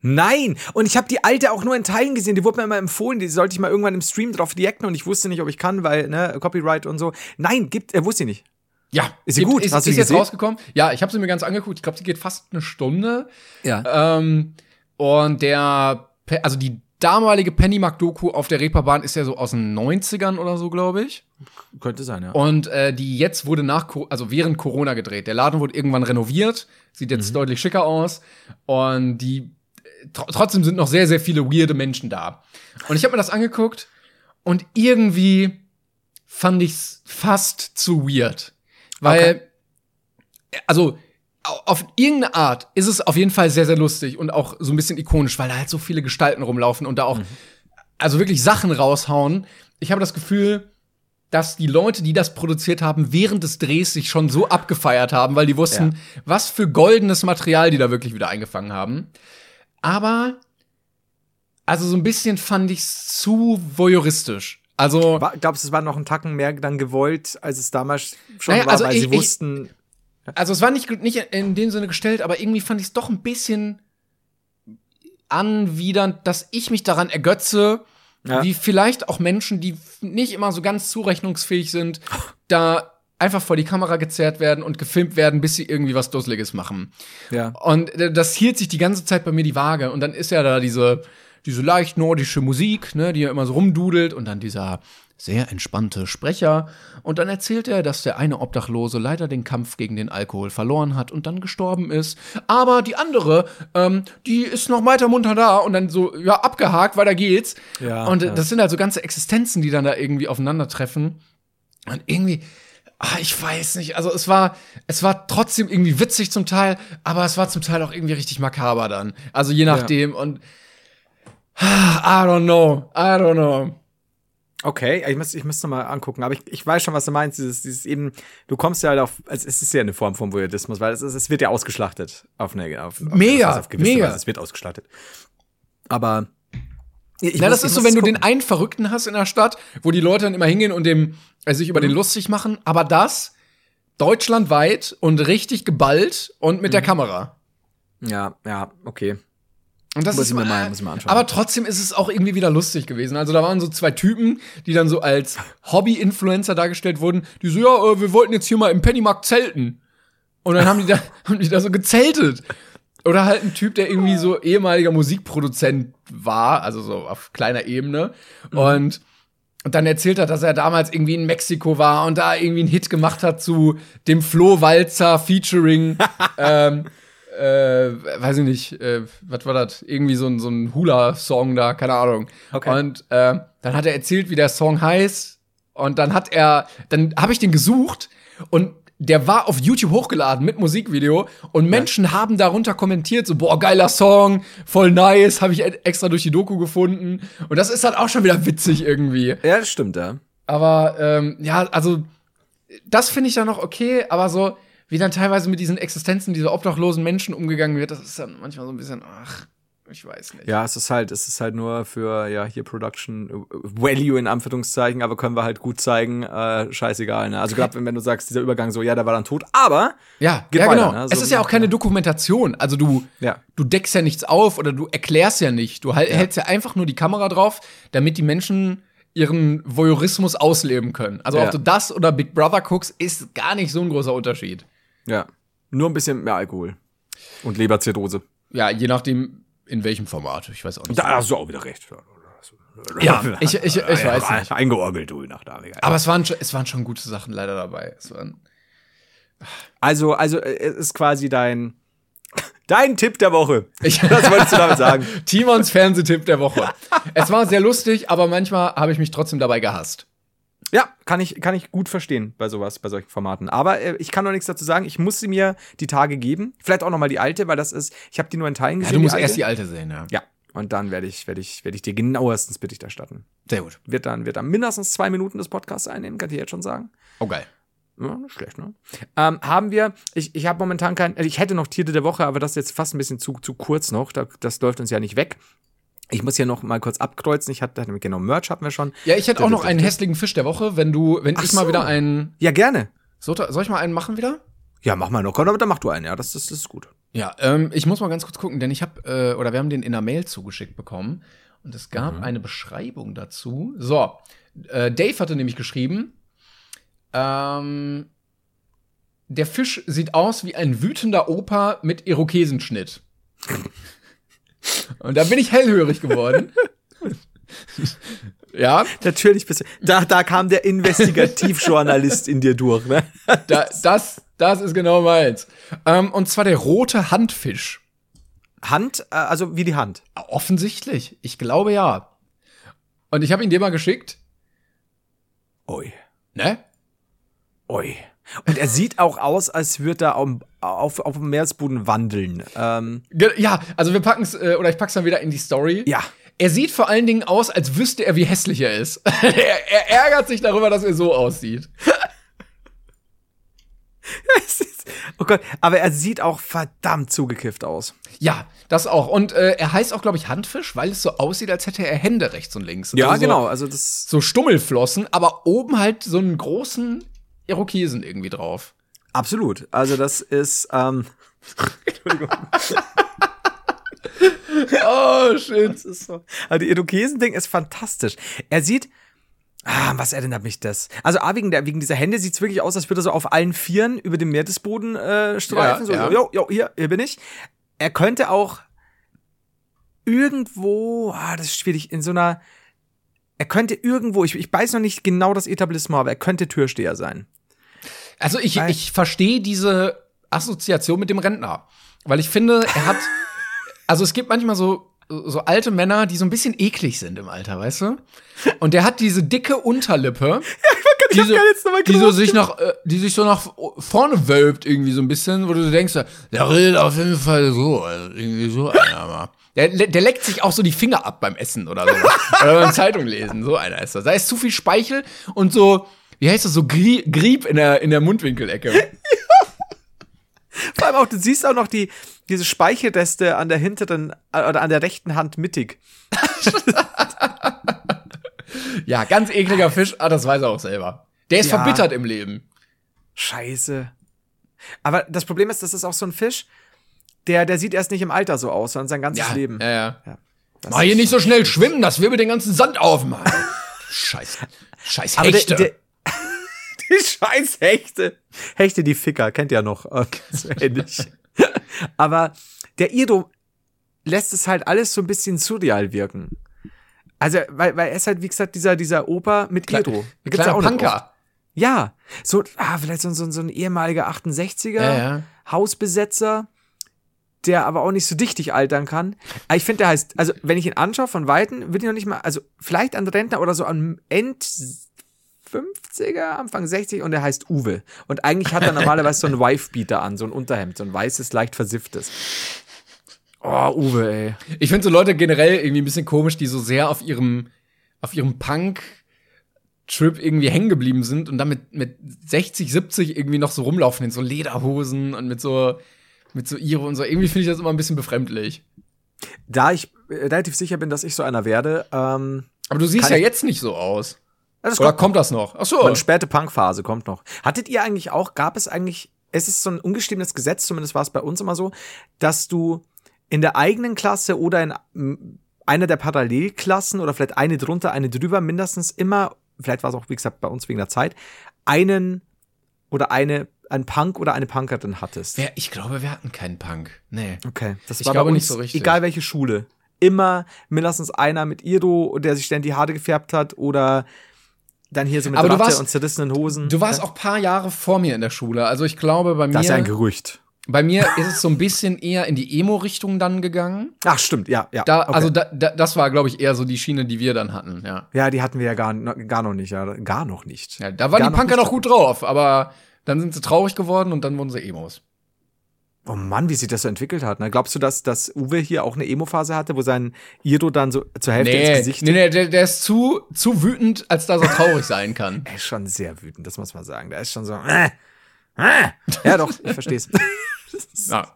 Nein! Und ich habe die alte auch nur in Teilen gesehen. Die wurde mir immer empfohlen. Die sollte ich mal irgendwann im Stream drauf reacten und ich wusste nicht, ob ich kann, weil, ne, Copyright und so. Nein, gibt, er wusste ich nicht. Ja, Ist sie gibt- gut? Ist, Hast ist sie jetzt rausgekommen? Ja, ich habe sie mir ganz angeguckt. Ich glaube, sie geht fast eine Stunde. Ja. Ähm, und der, also die damalige Pennymark-Doku auf der Reeperbahn ist ja so aus den 90ern oder so, glaube ich. Könnte sein, ja. Und äh, die jetzt wurde nach, also während Corona gedreht. Der Laden wurde irgendwann renoviert, sieht jetzt deutlich schicker aus. Und die, tr trotzdem sind noch sehr, sehr viele weirde Menschen da. Und ich habe mir das angeguckt und irgendwie fand ich's fast zu weird. Weil, also, au- auf irgendeine Art ist es auf jeden Fall sehr, sehr lustig und auch so ein bisschen ikonisch, weil da halt so viele Gestalten rumlaufen und da auch, also wirklich Sachen raushauen. Ich habe das Gefühl, dass die Leute, die das produziert haben, während des Drehs sich schon so abgefeiert haben, weil die wussten, was für goldenes Material die da wirklich wieder eingefangen haben. Aber, also so ein bisschen fand ich's zu voyeuristisch. Also, War, glaubst du, es war noch ein Tacken mehr dann gewollt, als es damals schon Naja, war, also weil ich- sie ich- wussten. Also es war nicht, nicht in dem Sinne gestellt, aber irgendwie fand ich es doch ein bisschen anwidernd, dass ich mich daran ergötze, Ja. wie vielleicht auch Menschen, die nicht immer so ganz zurechnungsfähig sind, da einfach vor die Kamera gezerrt werden und gefilmt werden, bis sie irgendwie was Dusseliges machen. Ja. Und äh, das hielt sich die ganze Zeit bei mir die Waage. Und dann ist ja da diese, diese leicht nordische Musik, ne, die ja immer so rumdudelt und dann dieser sehr entspannte Sprecher. Und dann erzählt er, dass der eine Obdachlose leider den Kampf gegen den Alkohol verloren hat und dann gestorben ist. Aber die andere, ähm, die ist noch weiter munter da und dann so, ja, abgehakt, weiter geht's. Ja, und ja. das sind halt so ganze Existenzen, die dann da irgendwie aufeinandertreffen. Und irgendwie, ah, ich weiß nicht, also es war, es war trotzdem irgendwie witzig zum Teil, aber es war zum Teil auch irgendwie richtig makaber dann. Also je nachdem und I don't know, I don't know. Okay, ich muss, ich muss noch mal angucken, aber ich, ich weiß schon, was du meinst. Dieses, dieses eben, du kommst ja halt auf, also es ist ja eine Form von Voyeurismus, weil es, ist, es wird ja ausgeschlachtet auf eine, auf, auf, Mega, auf gewisse mega. Weise. Es wird ausgeschlachtet. Aber ich Na, muss- das ist so, wenn du gucken. den einen Verrückten hast in der Stadt, wo die Leute dann immer hingehen und dem, also sich über Mhm. den lustig machen, aber das deutschlandweit und richtig geballt und mit der Mhm. Kamera. Ja, ja, okay. Und das Muss ist ich mir äh, mal- muss ich mal anschauen. Aber trotzdem ist es auch irgendwie wieder lustig gewesen. Also da waren so zwei Typen, die dann so als Hobby-Influencer dargestellt wurden, die so, ja, äh, wir wollten jetzt hier mal im Pennymarkt zelten. Und dann haben die da, haben die da so gezeltet. Oder halt ein Typ, der irgendwie so ehemaliger Musikproduzent war, also so auf kleiner Ebene. Und, und dann erzählt er, dass er damals irgendwie in Mexiko war und da irgendwie einen Hit gemacht hat zu dem Flo Walzer featuring ähm, äh, weiß ich nicht, äh, was war das? Irgendwie so ein, so ein Hula-Song da, keine Ahnung. Okay. Und äh, dann hat er erzählt, wie der Song heißt. Und dann hat er, dann habe ich den gesucht und der war auf YouTube hochgeladen mit Musikvideo und Menschen haben darunter kommentiert, so, boah, geiler Song, voll nice, habe ich e- extra durch die Doku gefunden. Und das ist dann auch schon wieder witzig irgendwie. Ja, das stimmt, ja. Aber ähm, ja, also das finde ich dann noch okay, aber so wie dann teilweise mit diesen Existenzen dieser obdachlosen Menschen umgegangen wird, das ist dann manchmal so ein bisschen, ach, ich weiß nicht. Ja, es ist halt, es ist halt nur für, ja, hier Production äh, Value in Anführungszeichen, aber können wir halt gut zeigen, äh, scheißegal, ne? Also gerade wenn, wenn du sagst, dieser Übergang so, ja, der war dann tot, aber Ja, ja weiter, genau. ne? es So- ist ja auch keine Dokumentation. Also du, Ja. du deckst ja nichts auf oder du erklärst ja nicht. Du hal- hältst ja einfach nur die Kamera drauf, damit die Menschen ihren Voyeurismus ausleben können. Also Ja. ob du das oder Big Brother guckst, ist gar nicht so ein großer Unterschied. Ja, nur ein bisschen mehr Alkohol und Leberzirrhose. Ja, je nachdem, in welchem Format. Ich weiß auch nicht. Da hast du auch wieder recht. Ja, ich, ich, ich weiß nicht. Eingeorgelt, du, nach. Aber es waren, schon, es waren schon gute Sachen leider dabei. Es waren Also, also, äh, es ist quasi dein, dein Tipp der Woche. Ich- das wolltest du damit sagen. Timons Fernsehtipp der Woche. es war sehr lustig, aber manchmal habe ich mich trotzdem dabei gehasst. Ja, kann ich, kann ich gut verstehen bei sowas, bei solchen Formaten. Aber äh, ich kann noch nichts dazu sagen. Ich muss sie mir die Tage geben. Vielleicht auch noch mal die alte, weil das ist, ich habe die nur in Teilen Ja, gesehen. du musst die erst die alte sehen, ja. Ja, und dann werde ich, werde ich, werde ich dir genauestens Bericht erstatten. Sehr gut. Wird dann, wird dann mindestens zwei Minuten des Podcasts einnehmen, kann ich jetzt schon sagen. Oh, geil. Ja, nicht schlecht, ne? Ähm, haben wir, ich, ich habe momentan kein, also ich hätte noch Tiere der Woche, aber das ist jetzt fast ein bisschen zu, zu kurz noch. Da, das läuft uns ja nicht weg. Ich muss hier noch mal kurz abkreuzen. Ich hatte, genau, Merch hatten wir schon. Ja, ich hätte auch noch einen hässlichen Fisch der Woche, wenn du, wenn Ach ich mal so. wieder einen. Ja, gerne. So, soll ich mal einen machen wieder? Ja, mach mal noch. Komm, aber dann mach du einen, ja. Das, das, das ist gut. Ja, ähm, ich muss mal ganz kurz gucken, denn ich habe, äh, oder wir haben den in einer Mail zugeschickt bekommen und es gab eine Beschreibung dazu. So, äh, Dave hatte nämlich geschrieben, ähm, der Fisch sieht aus wie ein wütender Opa mit Irokesenschnitt. und da bin ich hellhörig geworden. ja, Natürlich bist du, da, da kam der Investigativjournalist in dir durch, ne? da, das, das ist genau meins. Ähm, und zwar der rote Handfisch. Hand, äh, also wie die Hand. Offensichtlich. Ich glaube ja. Und ich habe ihn dir mal geschickt. Ui. Ne? Ui. Und er sieht auch aus, als würde er auf, auf, auf dem Meeresboden wandeln. Ähm, Ja, also wir packen es, äh, oder ich pack's dann wieder in die Story. Ja. Er sieht vor allen Dingen aus, als wüsste er, wie hässlich er ist. er, er ärgert sich darüber, dass er so aussieht. ist, oh Gott, aber er sieht auch verdammt zugekifft aus. Ja, das auch. Und äh, er heißt auch, glaube ich, Handfisch, weil es so aussieht, als hätte er Hände rechts und links. Ja, Also so, genau. Also das. So Stummelflossen, aber oben halt so einen großen Irokesen irgendwie drauf. Absolut. Also das ist. Ähm, Entschuldigung. Oh, shit. Das ist so. Also die Irokesen-Ding ist fantastisch. Er sieht. Ah, was erinnert mich das? Also A, wegen, der, wegen dieser Hände sieht's wirklich aus, als würde er so auf allen Vieren über dem Meeresboden äh, streifen. Ja, so, ja. jo, jo, hier, hier bin ich. Er könnte auch irgendwo, ah, das ist schwierig, in so einer. Er könnte irgendwo, ich, ich weiß noch nicht genau das Etablissement, aber er könnte Türsteher sein. Also ich, ich verstehe diese Assoziation mit dem Rentner. Weil ich finde, er hat. Also es gibt manchmal so, so alte Männer, die so ein bisschen eklig sind im Alter, weißt du? Und der hat diese dicke Unterlippe. die, so, die so sich nach, äh, die sich so nach vorne wölbt irgendwie so ein bisschen, wo du denkst, der redet auf jeden Fall so, also irgendwie so einer mal. Der, der leckt sich auch so die Finger ab beim Essen oder so. oder beim Zeitung lesen, so einer ist das. Da ist zu viel Speichel und so, wie heißt das, so Grie Grieb in der, in der Mundwinkelecke. Vor allem auch, du siehst auch noch die, diese Speichelreste an der hinteren äh, oder an der rechten Hand mittig. Ja, ganz ekliger Fisch, ah, das weiß er auch selber. Der ist Ja. verbittert im Leben. Scheiße. Aber das Problem ist, das ist auch so ein Fisch, der, der sieht erst nicht im Alter so aus, sondern sein ganzes Ja, Leben. ja, ja. Ja. Mach hier nicht so schnell schwimmen, das wirbelt den ganzen Sand auf, Mann. Scheiß, scheiß Aber der, Hechte. der, die scheiß Hechte. Hechte, die Ficker, kennt ihr noch. äh, So ähnlich. Aber der Ido lässt es halt alles so ein bisschen surreal wirken. Also, weil, weil er ist halt, wie gesagt, dieser, dieser Opa mit Kle- Ido. Ein Gibt's ja kleiner auch noch Punker. Ja, so, ah, vielleicht so, so, so ein ehemaliger 68er Ja, ja. Hausbesetzer, der aber auch nicht so dichtig altern kann. Aber ich finde, der heißt, also wenn ich ihn anschaue von Weitem, will ich noch nicht mal, also vielleicht an Rentner oder so am End 50er, Anfang 60 und er heißt Uwe. Und eigentlich hat er normalerweise so einen Wifebeater an, so ein Unterhemd, so ein weißes, leicht versifftes. Oh, Uwe, ey. Ich finde so Leute generell irgendwie ein bisschen komisch, die so sehr auf ihrem, auf ihrem Punk-Trip irgendwie hängen geblieben sind und dann mit, mit 60, 70 irgendwie noch so rumlaufen in so Lederhosen und mit so, mit so Iro und so. Irgendwie finde ich das immer ein bisschen befremdlich. Da ich äh, relativ sicher bin, dass ich so einer werde, ähm, Aber du siehst ja jetzt nicht so aus. Das Oder kommt, kommt das noch? Ach so. eine späte Punkphase kommt noch. Hattet ihr eigentlich auch, gab es eigentlich, es ist so ein ungeschriebenes Gesetz, zumindest war es bei uns immer so, dass du in der eigenen Klasse oder in einer der Parallelklassen oder vielleicht eine drunter, eine drüber, mindestens immer, vielleicht war es auch, wie gesagt, bei uns wegen der Zeit, einen oder eine, ein Punk oder eine Punkerin hattest. Wer, ich glaube, wir hatten keinen Punk. Nee. Okay, das Ich war glaube nicht so richtig. egal welche Schule. Immer mindestens einer mit Iro, der sich ständig die Haare gefärbt hat oder dann hier so mit Aber du Ratte warst- und zerrissenen Hosen. Du warst auch paar Jahre vor mir in der Schule. Also ich glaube, bei das ist ja ein mir, Gerücht. bei mir ist es so ein bisschen eher in die Emo-Richtung dann gegangen. Ach, stimmt, ja, ja. Da, okay. Also da, da, das war, glaube ich, eher so die Schiene, die wir dann hatten, ja. ja, die hatten wir ja gar, gar noch nicht, ja. Gar noch nicht. ja da waren Gar die Punker nicht. noch gut drauf, aber dann sind sie traurig geworden und dann wurden sie Emos. Oh Mann, wie sich das so entwickelt hat. Ne? Glaubst du, dass, dass Uwe hier auch eine Emo-Phase hatte, wo sein Iro dann so zur Hälfte ins Nee, Gesicht nee, nee der, der ist zu, zu wütend, als dass er traurig sein kann. Er ist schon sehr wütend, das muss man sagen. Der ist schon so. Äh, äh. Ja, doch, ich versteh's. Ja.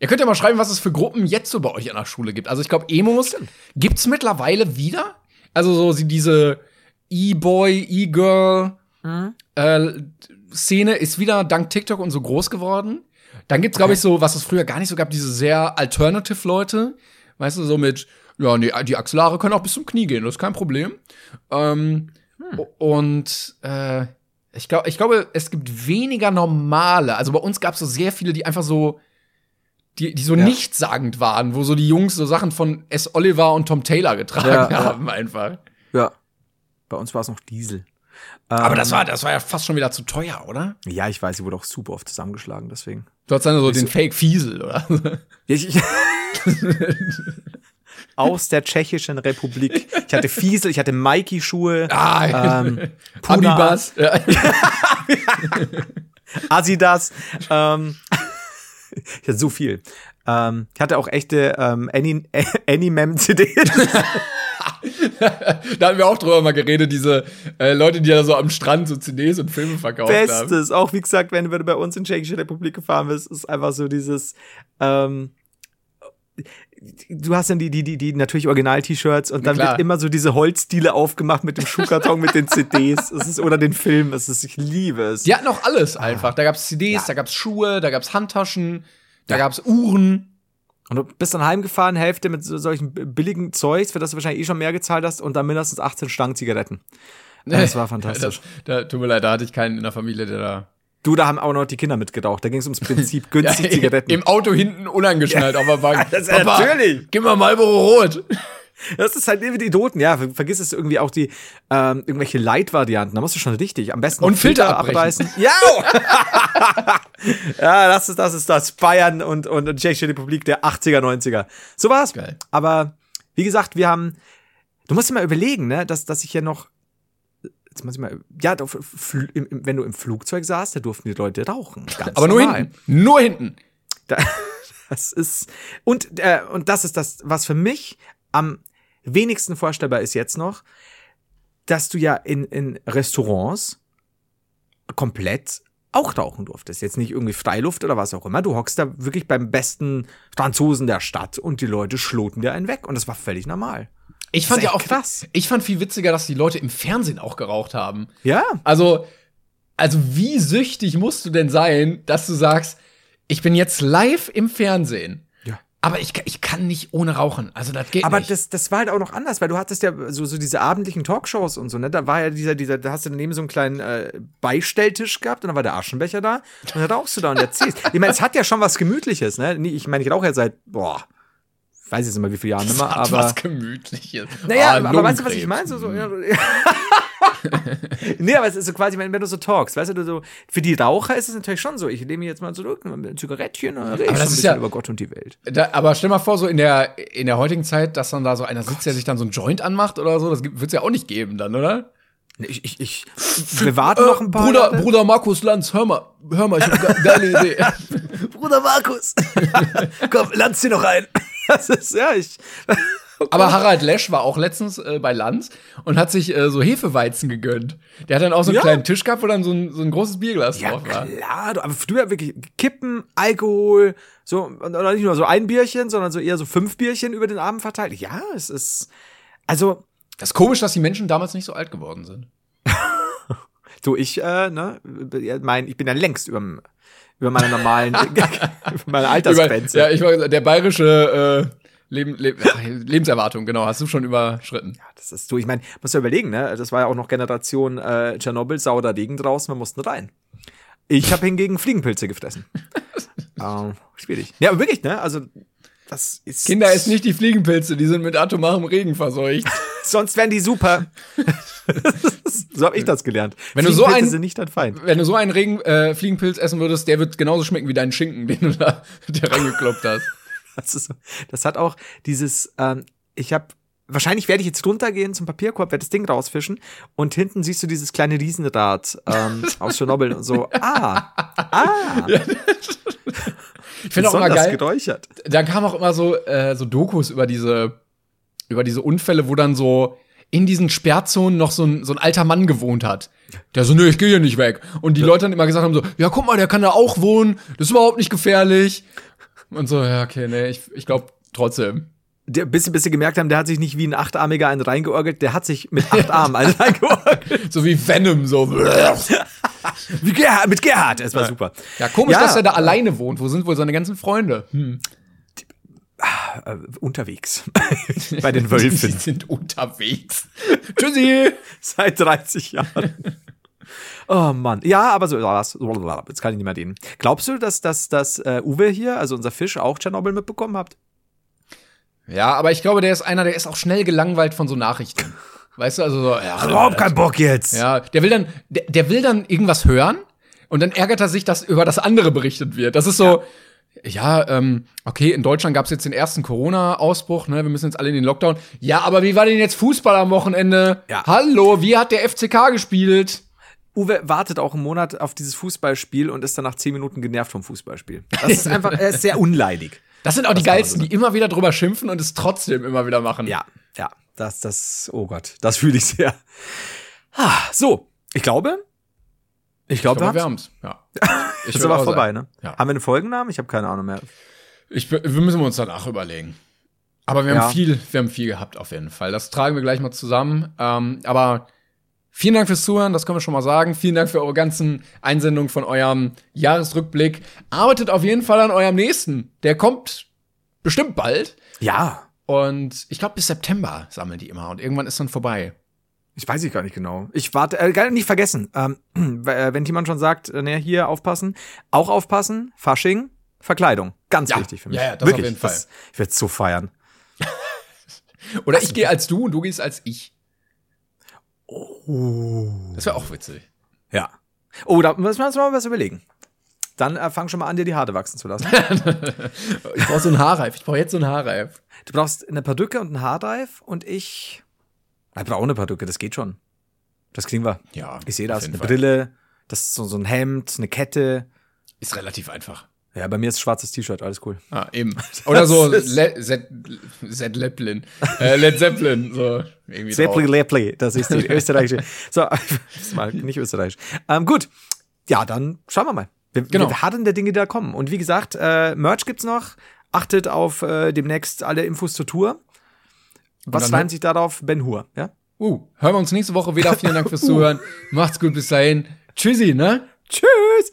Ihr könnt ja mal schreiben, was es für Gruppen jetzt so bei euch an der Schule gibt. Also ich glaube, Emos gibt's mittlerweile wieder. Also so diese E-Boy, E-Girl äh, Szene ist wieder dank TikTok und so groß geworden. Dann gibt's glaube ich so, was es früher gar nicht so gab, diese sehr alternative Leute, weißt du, so mit ja, nee, die Achselhaare können auch bis zum Knie gehen, das ist kein Problem. Ähm, Und äh, ich glaube, ich glaube, es gibt weniger normale. Also bei uns gab es so sehr viele, die einfach so, die, die so Ja. nichtssagend waren, wo so die Jungs so Sachen von S. Oliver und Tom Taylor getragen Ja, ja. haben, einfach. ja. Bei uns war es noch Diesel. Aber Ähm, das war, das war ja fast schon wieder zu teuer, oder? Ja, ich weiß, sie wurde auch super oft zusammengeschlagen, deswegen. Du hattest dann so den Fake Fiesel, oder? Ich, ich Aus der Tschechischen Republik. Ich hatte Fiesel, ich hatte Mikey-Schuhe, ah, ähm, Puma, Abibas. Ja. Asidas. Ähm, ich hatte so viel. Ähm, ich hatte auch echte ähm, Animem-CDs. da haben wir auch drüber mal geredet, diese äh, Leute, die da so am Strand so CDs und Filme verkauft haben. Bestes. Auch wie gesagt, wenn du bei uns in Tschechische Republik gefahren bist, ist einfach so dieses. Ähm, du hast dann die, die, die, die natürlich Original-T-Shirts und dann wird immer so diese Holzdiele aufgemacht mit dem Schuhkarton mit den CDs. Es ist, oder den Film. Es ist, ich liebe es. Die hatten auch alles einfach. Da gab's CDs, da gab's Schuhe, da gab's Handtaschen, da gab's Uhren. Und du bist dann heimgefahren, Hälfte mit so, solchen billigen Zeugs, für das du wahrscheinlich eh schon mehr gezahlt hast, und dann mindestens 18 Stangen Zigaretten. Das war fantastisch. Da, da, tut mir leid, da hatte ich keinen in der Familie, der da. Du, da haben auch noch die Kinder mitgeraucht. Da ging es ums Prinzip günstig Zigaretten. Im Auto hinten unangeschnallt auf der Bank. das ist Papa, natürlich. Gib mal Marlboro Rot. Das ist halt wie die Idioten, ja. Ver- Vergiss es irgendwie auch die ähm, irgendwelche Light-Varianten. Da musst du schon richtig. Am besten Und noch Filter abbrechen. Ja! ja, das ist das ist das. Bayern und, und die Tschechische Republik der 80er, 90er. So war's. Geil. Aber wie gesagt, wir haben. Du musst dir mal überlegen, ne, dass, dass ich ja noch jetzt muss ich mal, ja, wenn du im Flugzeug saßt, da durften die Leute rauchen. Ganz Aber nur normal. hinten. Nur hinten. Da, das ist und äh, und das ist das, was für mich am wenigsten vorstellbar ist jetzt noch, dass du ja in in Restaurants komplett auch rauchen durftest. Jetzt nicht irgendwie Freiluft oder was auch immer. Du hockst da wirklich beim besten Franzosen der Stadt und die Leute schloten dir einen weg und das war völlig normal. Ich Das fand ja auch krass. Ich fand viel witziger, dass die Leute im Fernsehen auch geraucht haben. Ja, Also, also wie süchtig musst du denn sein, dass du sagst, ich bin jetzt live im Fernsehen. Aber ich, ich kann nicht ohne rauchen. Also das geht Aber nicht. das, das war halt auch noch anders, weil du hattest ja so, so diese abendlichen Talkshows und so, ne? Da war ja dieser, dieser, da hast du daneben so einen kleinen äh, Beistelltisch gehabt und dann war der Aschenbecher da und dann rauchst du da und erzählst. Ich meine, es hat ja schon was Gemütliches, ne? Ich meine, ich rauche ja seit, boah, weiß jetzt nicht mal wie viele Jahren nicht mehr, aber. was Gemütliches. Naja, Ah, aber weißt du, was ich meine? So, so, ja, nee, aber es ist so quasi, wenn wenn du so talkst, weißt du, so, für die Raucher ist es natürlich schon so, ich lehne mich jetzt mal zurück, ein Zigarettchen und rede ich Aber das ist ja- über Gott und die Welt. Da, aber stell mal vor, so in der, in der heutigen Zeit, dass dann da so einer sitzt, der sich dann so ein Joint anmacht oder so, das wird es ja auch nicht geben dann, oder? Ich, ich, ich, wir warten noch ein paar Bruder, Jahre. Bruder Markus Lanz, hör mal, hör mal, ich hab eine geile Idee. Bruder Markus. Komm, lanz sie noch ein. Das ist, ja, ich. Aber Harald Lesch war auch letztens äh, bei Lanz und hat sich äh, so Hefeweizen gegönnt. Der hat dann auch so einen Ja. kleinen Tisch gehabt, wo dann so ein, so ein großes Bierglas Ja, drauf war. klar, du, aber früher wirklich Kippen, Alkohol, so, und- nicht nur so ein Bierchen, sondern so eher so fünf Bierchen über den Abend verteilt. Ja, es ist, also, Das ist komisch, dass die Menschen damals nicht so alt geworden sind. so ich, äh, ne, mein, ich bin ja längst über, über meiner normalen, über meine Altersgrenze. Über, ja, ich war der bayerische äh, Leben, Leb- ach, Lebenserwartung, genau, hast du schon überschritten. Das ist so, ich meine, muss ja überlegen, ne? Das war ja auch noch Generation äh, Tschernobyl, sauer Regen draußen, wir mussten rein. Ich habe hingegen Fliegenpilze gefressen. ähm, schwierig. Ja, aber wirklich, ne? Also, das ist. Kinder ist nicht die Fliegenpilze, die sind mit atomarem Regen verseucht. Sonst wären die super. so habe ich das gelernt. Wenn du so Fliegenpilze ein- sind nicht dein Feind. Wenn du so einen Regen, äh, Fliegenpilz essen würdest, der wird genauso schmecken wie dein Schinken, den du da reingekloppt hast. Das, ist, so- das hat auch dieses, ähm, ich habe, wahrscheinlich werde ich jetzt runtergehen zum Papierkorb, werde das Ding rausfischen und hinten siehst du dieses kleine Riesenrad ähm, aus Tschernobyl und so, ah, ah, Ich finde auch immer geil. geräuchert. da kamen auch immer so, äh, so Dokus über diese, über diese Unfälle, wo dann so in diesen Sperrzonen noch so ein, so ein alter Mann gewohnt hat. Der so, nö, ich gehe hier nicht weg. Und die Leute dann immer gesagt haben so, ja, guck mal, der kann da auch wohnen, das ist überhaupt nicht gefährlich. Und so, ja, okay, nee, ich, ich glaube trotzdem. Der, bis, sie- bis sie gemerkt haben, der hat sich nicht wie ein Achtarmiger einen reingeorgelt, der hat sich mit acht Armen einen reingeorgelt. So wie Venom, so. Wie Gerhard, mit Gerhard, es war super. Ja, komisch, Ja. dass er da alleine wohnt. Wo sind wohl seine ganzen Freunde? Hm. Äh, unterwegs. Bei den Die Wölfen. sind unterwegs. Tschüssi. Seit 30 Jahren. Oh Mann. Ja, aber so, was- jetzt kann ich nicht mehr reden. Glaubst du, dass, dass, dass äh, Uwe hier, also unser Fisch, auch Tschernobyl mitbekommen habt? Ja, aber ich glaube, der ist einer, der ist auch schnell gelangweilt von so Nachrichten. Weißt du, also so, ja, Überhaupt keinen Bock jetzt. Ja, der will dann, der, der will dann irgendwas hören und dann ärgert er sich, dass über das andere berichtet wird. Das ist so, ja, ähm, okay, in Deutschland gab es jetzt den ersten Corona-Ausbruch, ne? Wir müssen jetzt alle in den Lockdown. Ja, aber wie war denn jetzt Fußball am Wochenende? Ja. Hallo, wie hat der FCK gespielt? Uwe wartet auch einen Monat auf dieses Fußballspiel und ist dann nach 10 Minuten genervt vom Fußballspiel. Das ist einfach, er ist sehr unleidig. Das sind auch die kann man geilsten, die immer wieder drüber schimpfen und es trotzdem immer wieder machen. Ja, ja, das, das, oh Gott, das fühle ich sehr. Ah, so, ich glaube, ich glaube, glaube, wir haben's. Ja. Ich ist würd aber vorbei, sagen. ne? Ja. Haben wir einen Folgennamen? Ich habe keine Ahnung mehr. Ich, wir müssen uns danach überlegen. Aber wir Ja. haben viel, wir haben viel gehabt auf jeden Fall. Das tragen wir gleich mal zusammen. Ähm, aber vielen Dank fürs Zuhören, das können wir schon mal sagen. Vielen Dank für eure ganzen Einsendungen von eurem Jahresrückblick. Arbeitet auf jeden Fall an eurem nächsten. Der kommt bestimmt bald. Ja, Und ich glaube, bis September sammeln die immer. Und irgendwann ist dann vorbei. Ich weiß ich gar nicht genau. Ich warte, äh, gar nicht vergessen. Ähm, äh, wenn jemand schon sagt, äh, ne, hier aufpassen, auch aufpassen, Fasching, Verkleidung. Ganz Ja, wichtig für mich. ja, ja, das auf Wirklich, jeden Fall. Das, ich werde so feiern. Oder ich gehe als du und du gehst als ich. Oh. Das wäre auch witzig. Ja. Oh, da müssen wir uns mal was überlegen. Dann äh, fang schon mal an, dir die Haare wachsen zu lassen. Ich brauche so einen Haarreif. Ich brauche jetzt so einen Haarreif. du brauchst eine Perücke und einen Haarreif und ich. Ich brauche eine Perücke, das geht schon. Das kriegen wir. Ja, Ich sehe das. Eine Fall. Brille, das ist so, so ein Hemd, eine Kette. Ist relativ einfach. Ja, bei mir ist schwarzes T-Shirt, alles cool. Ah, eben. Oder so Le Zed, Zed Leppelin. Äh, Led Zeppelin. So irgendwie. Lepli, das ist die österreichische. So, mal nicht österreichisch. Ähm, gut. Ja, dann schauen wir mal. Wir, Genau. wir harren der Dinge, die da kommen. Und wie gesagt, äh, Merch gibt's noch. Achtet auf äh, demnächst alle Infos zur Tour. Was schreiben sich darauf? Ben Hur, ja? Uh, hören wir uns nächste Woche wieder. Vielen Dank fürs Zuhören. Macht's gut bis dahin. Tschüssi, ne? Tschüss!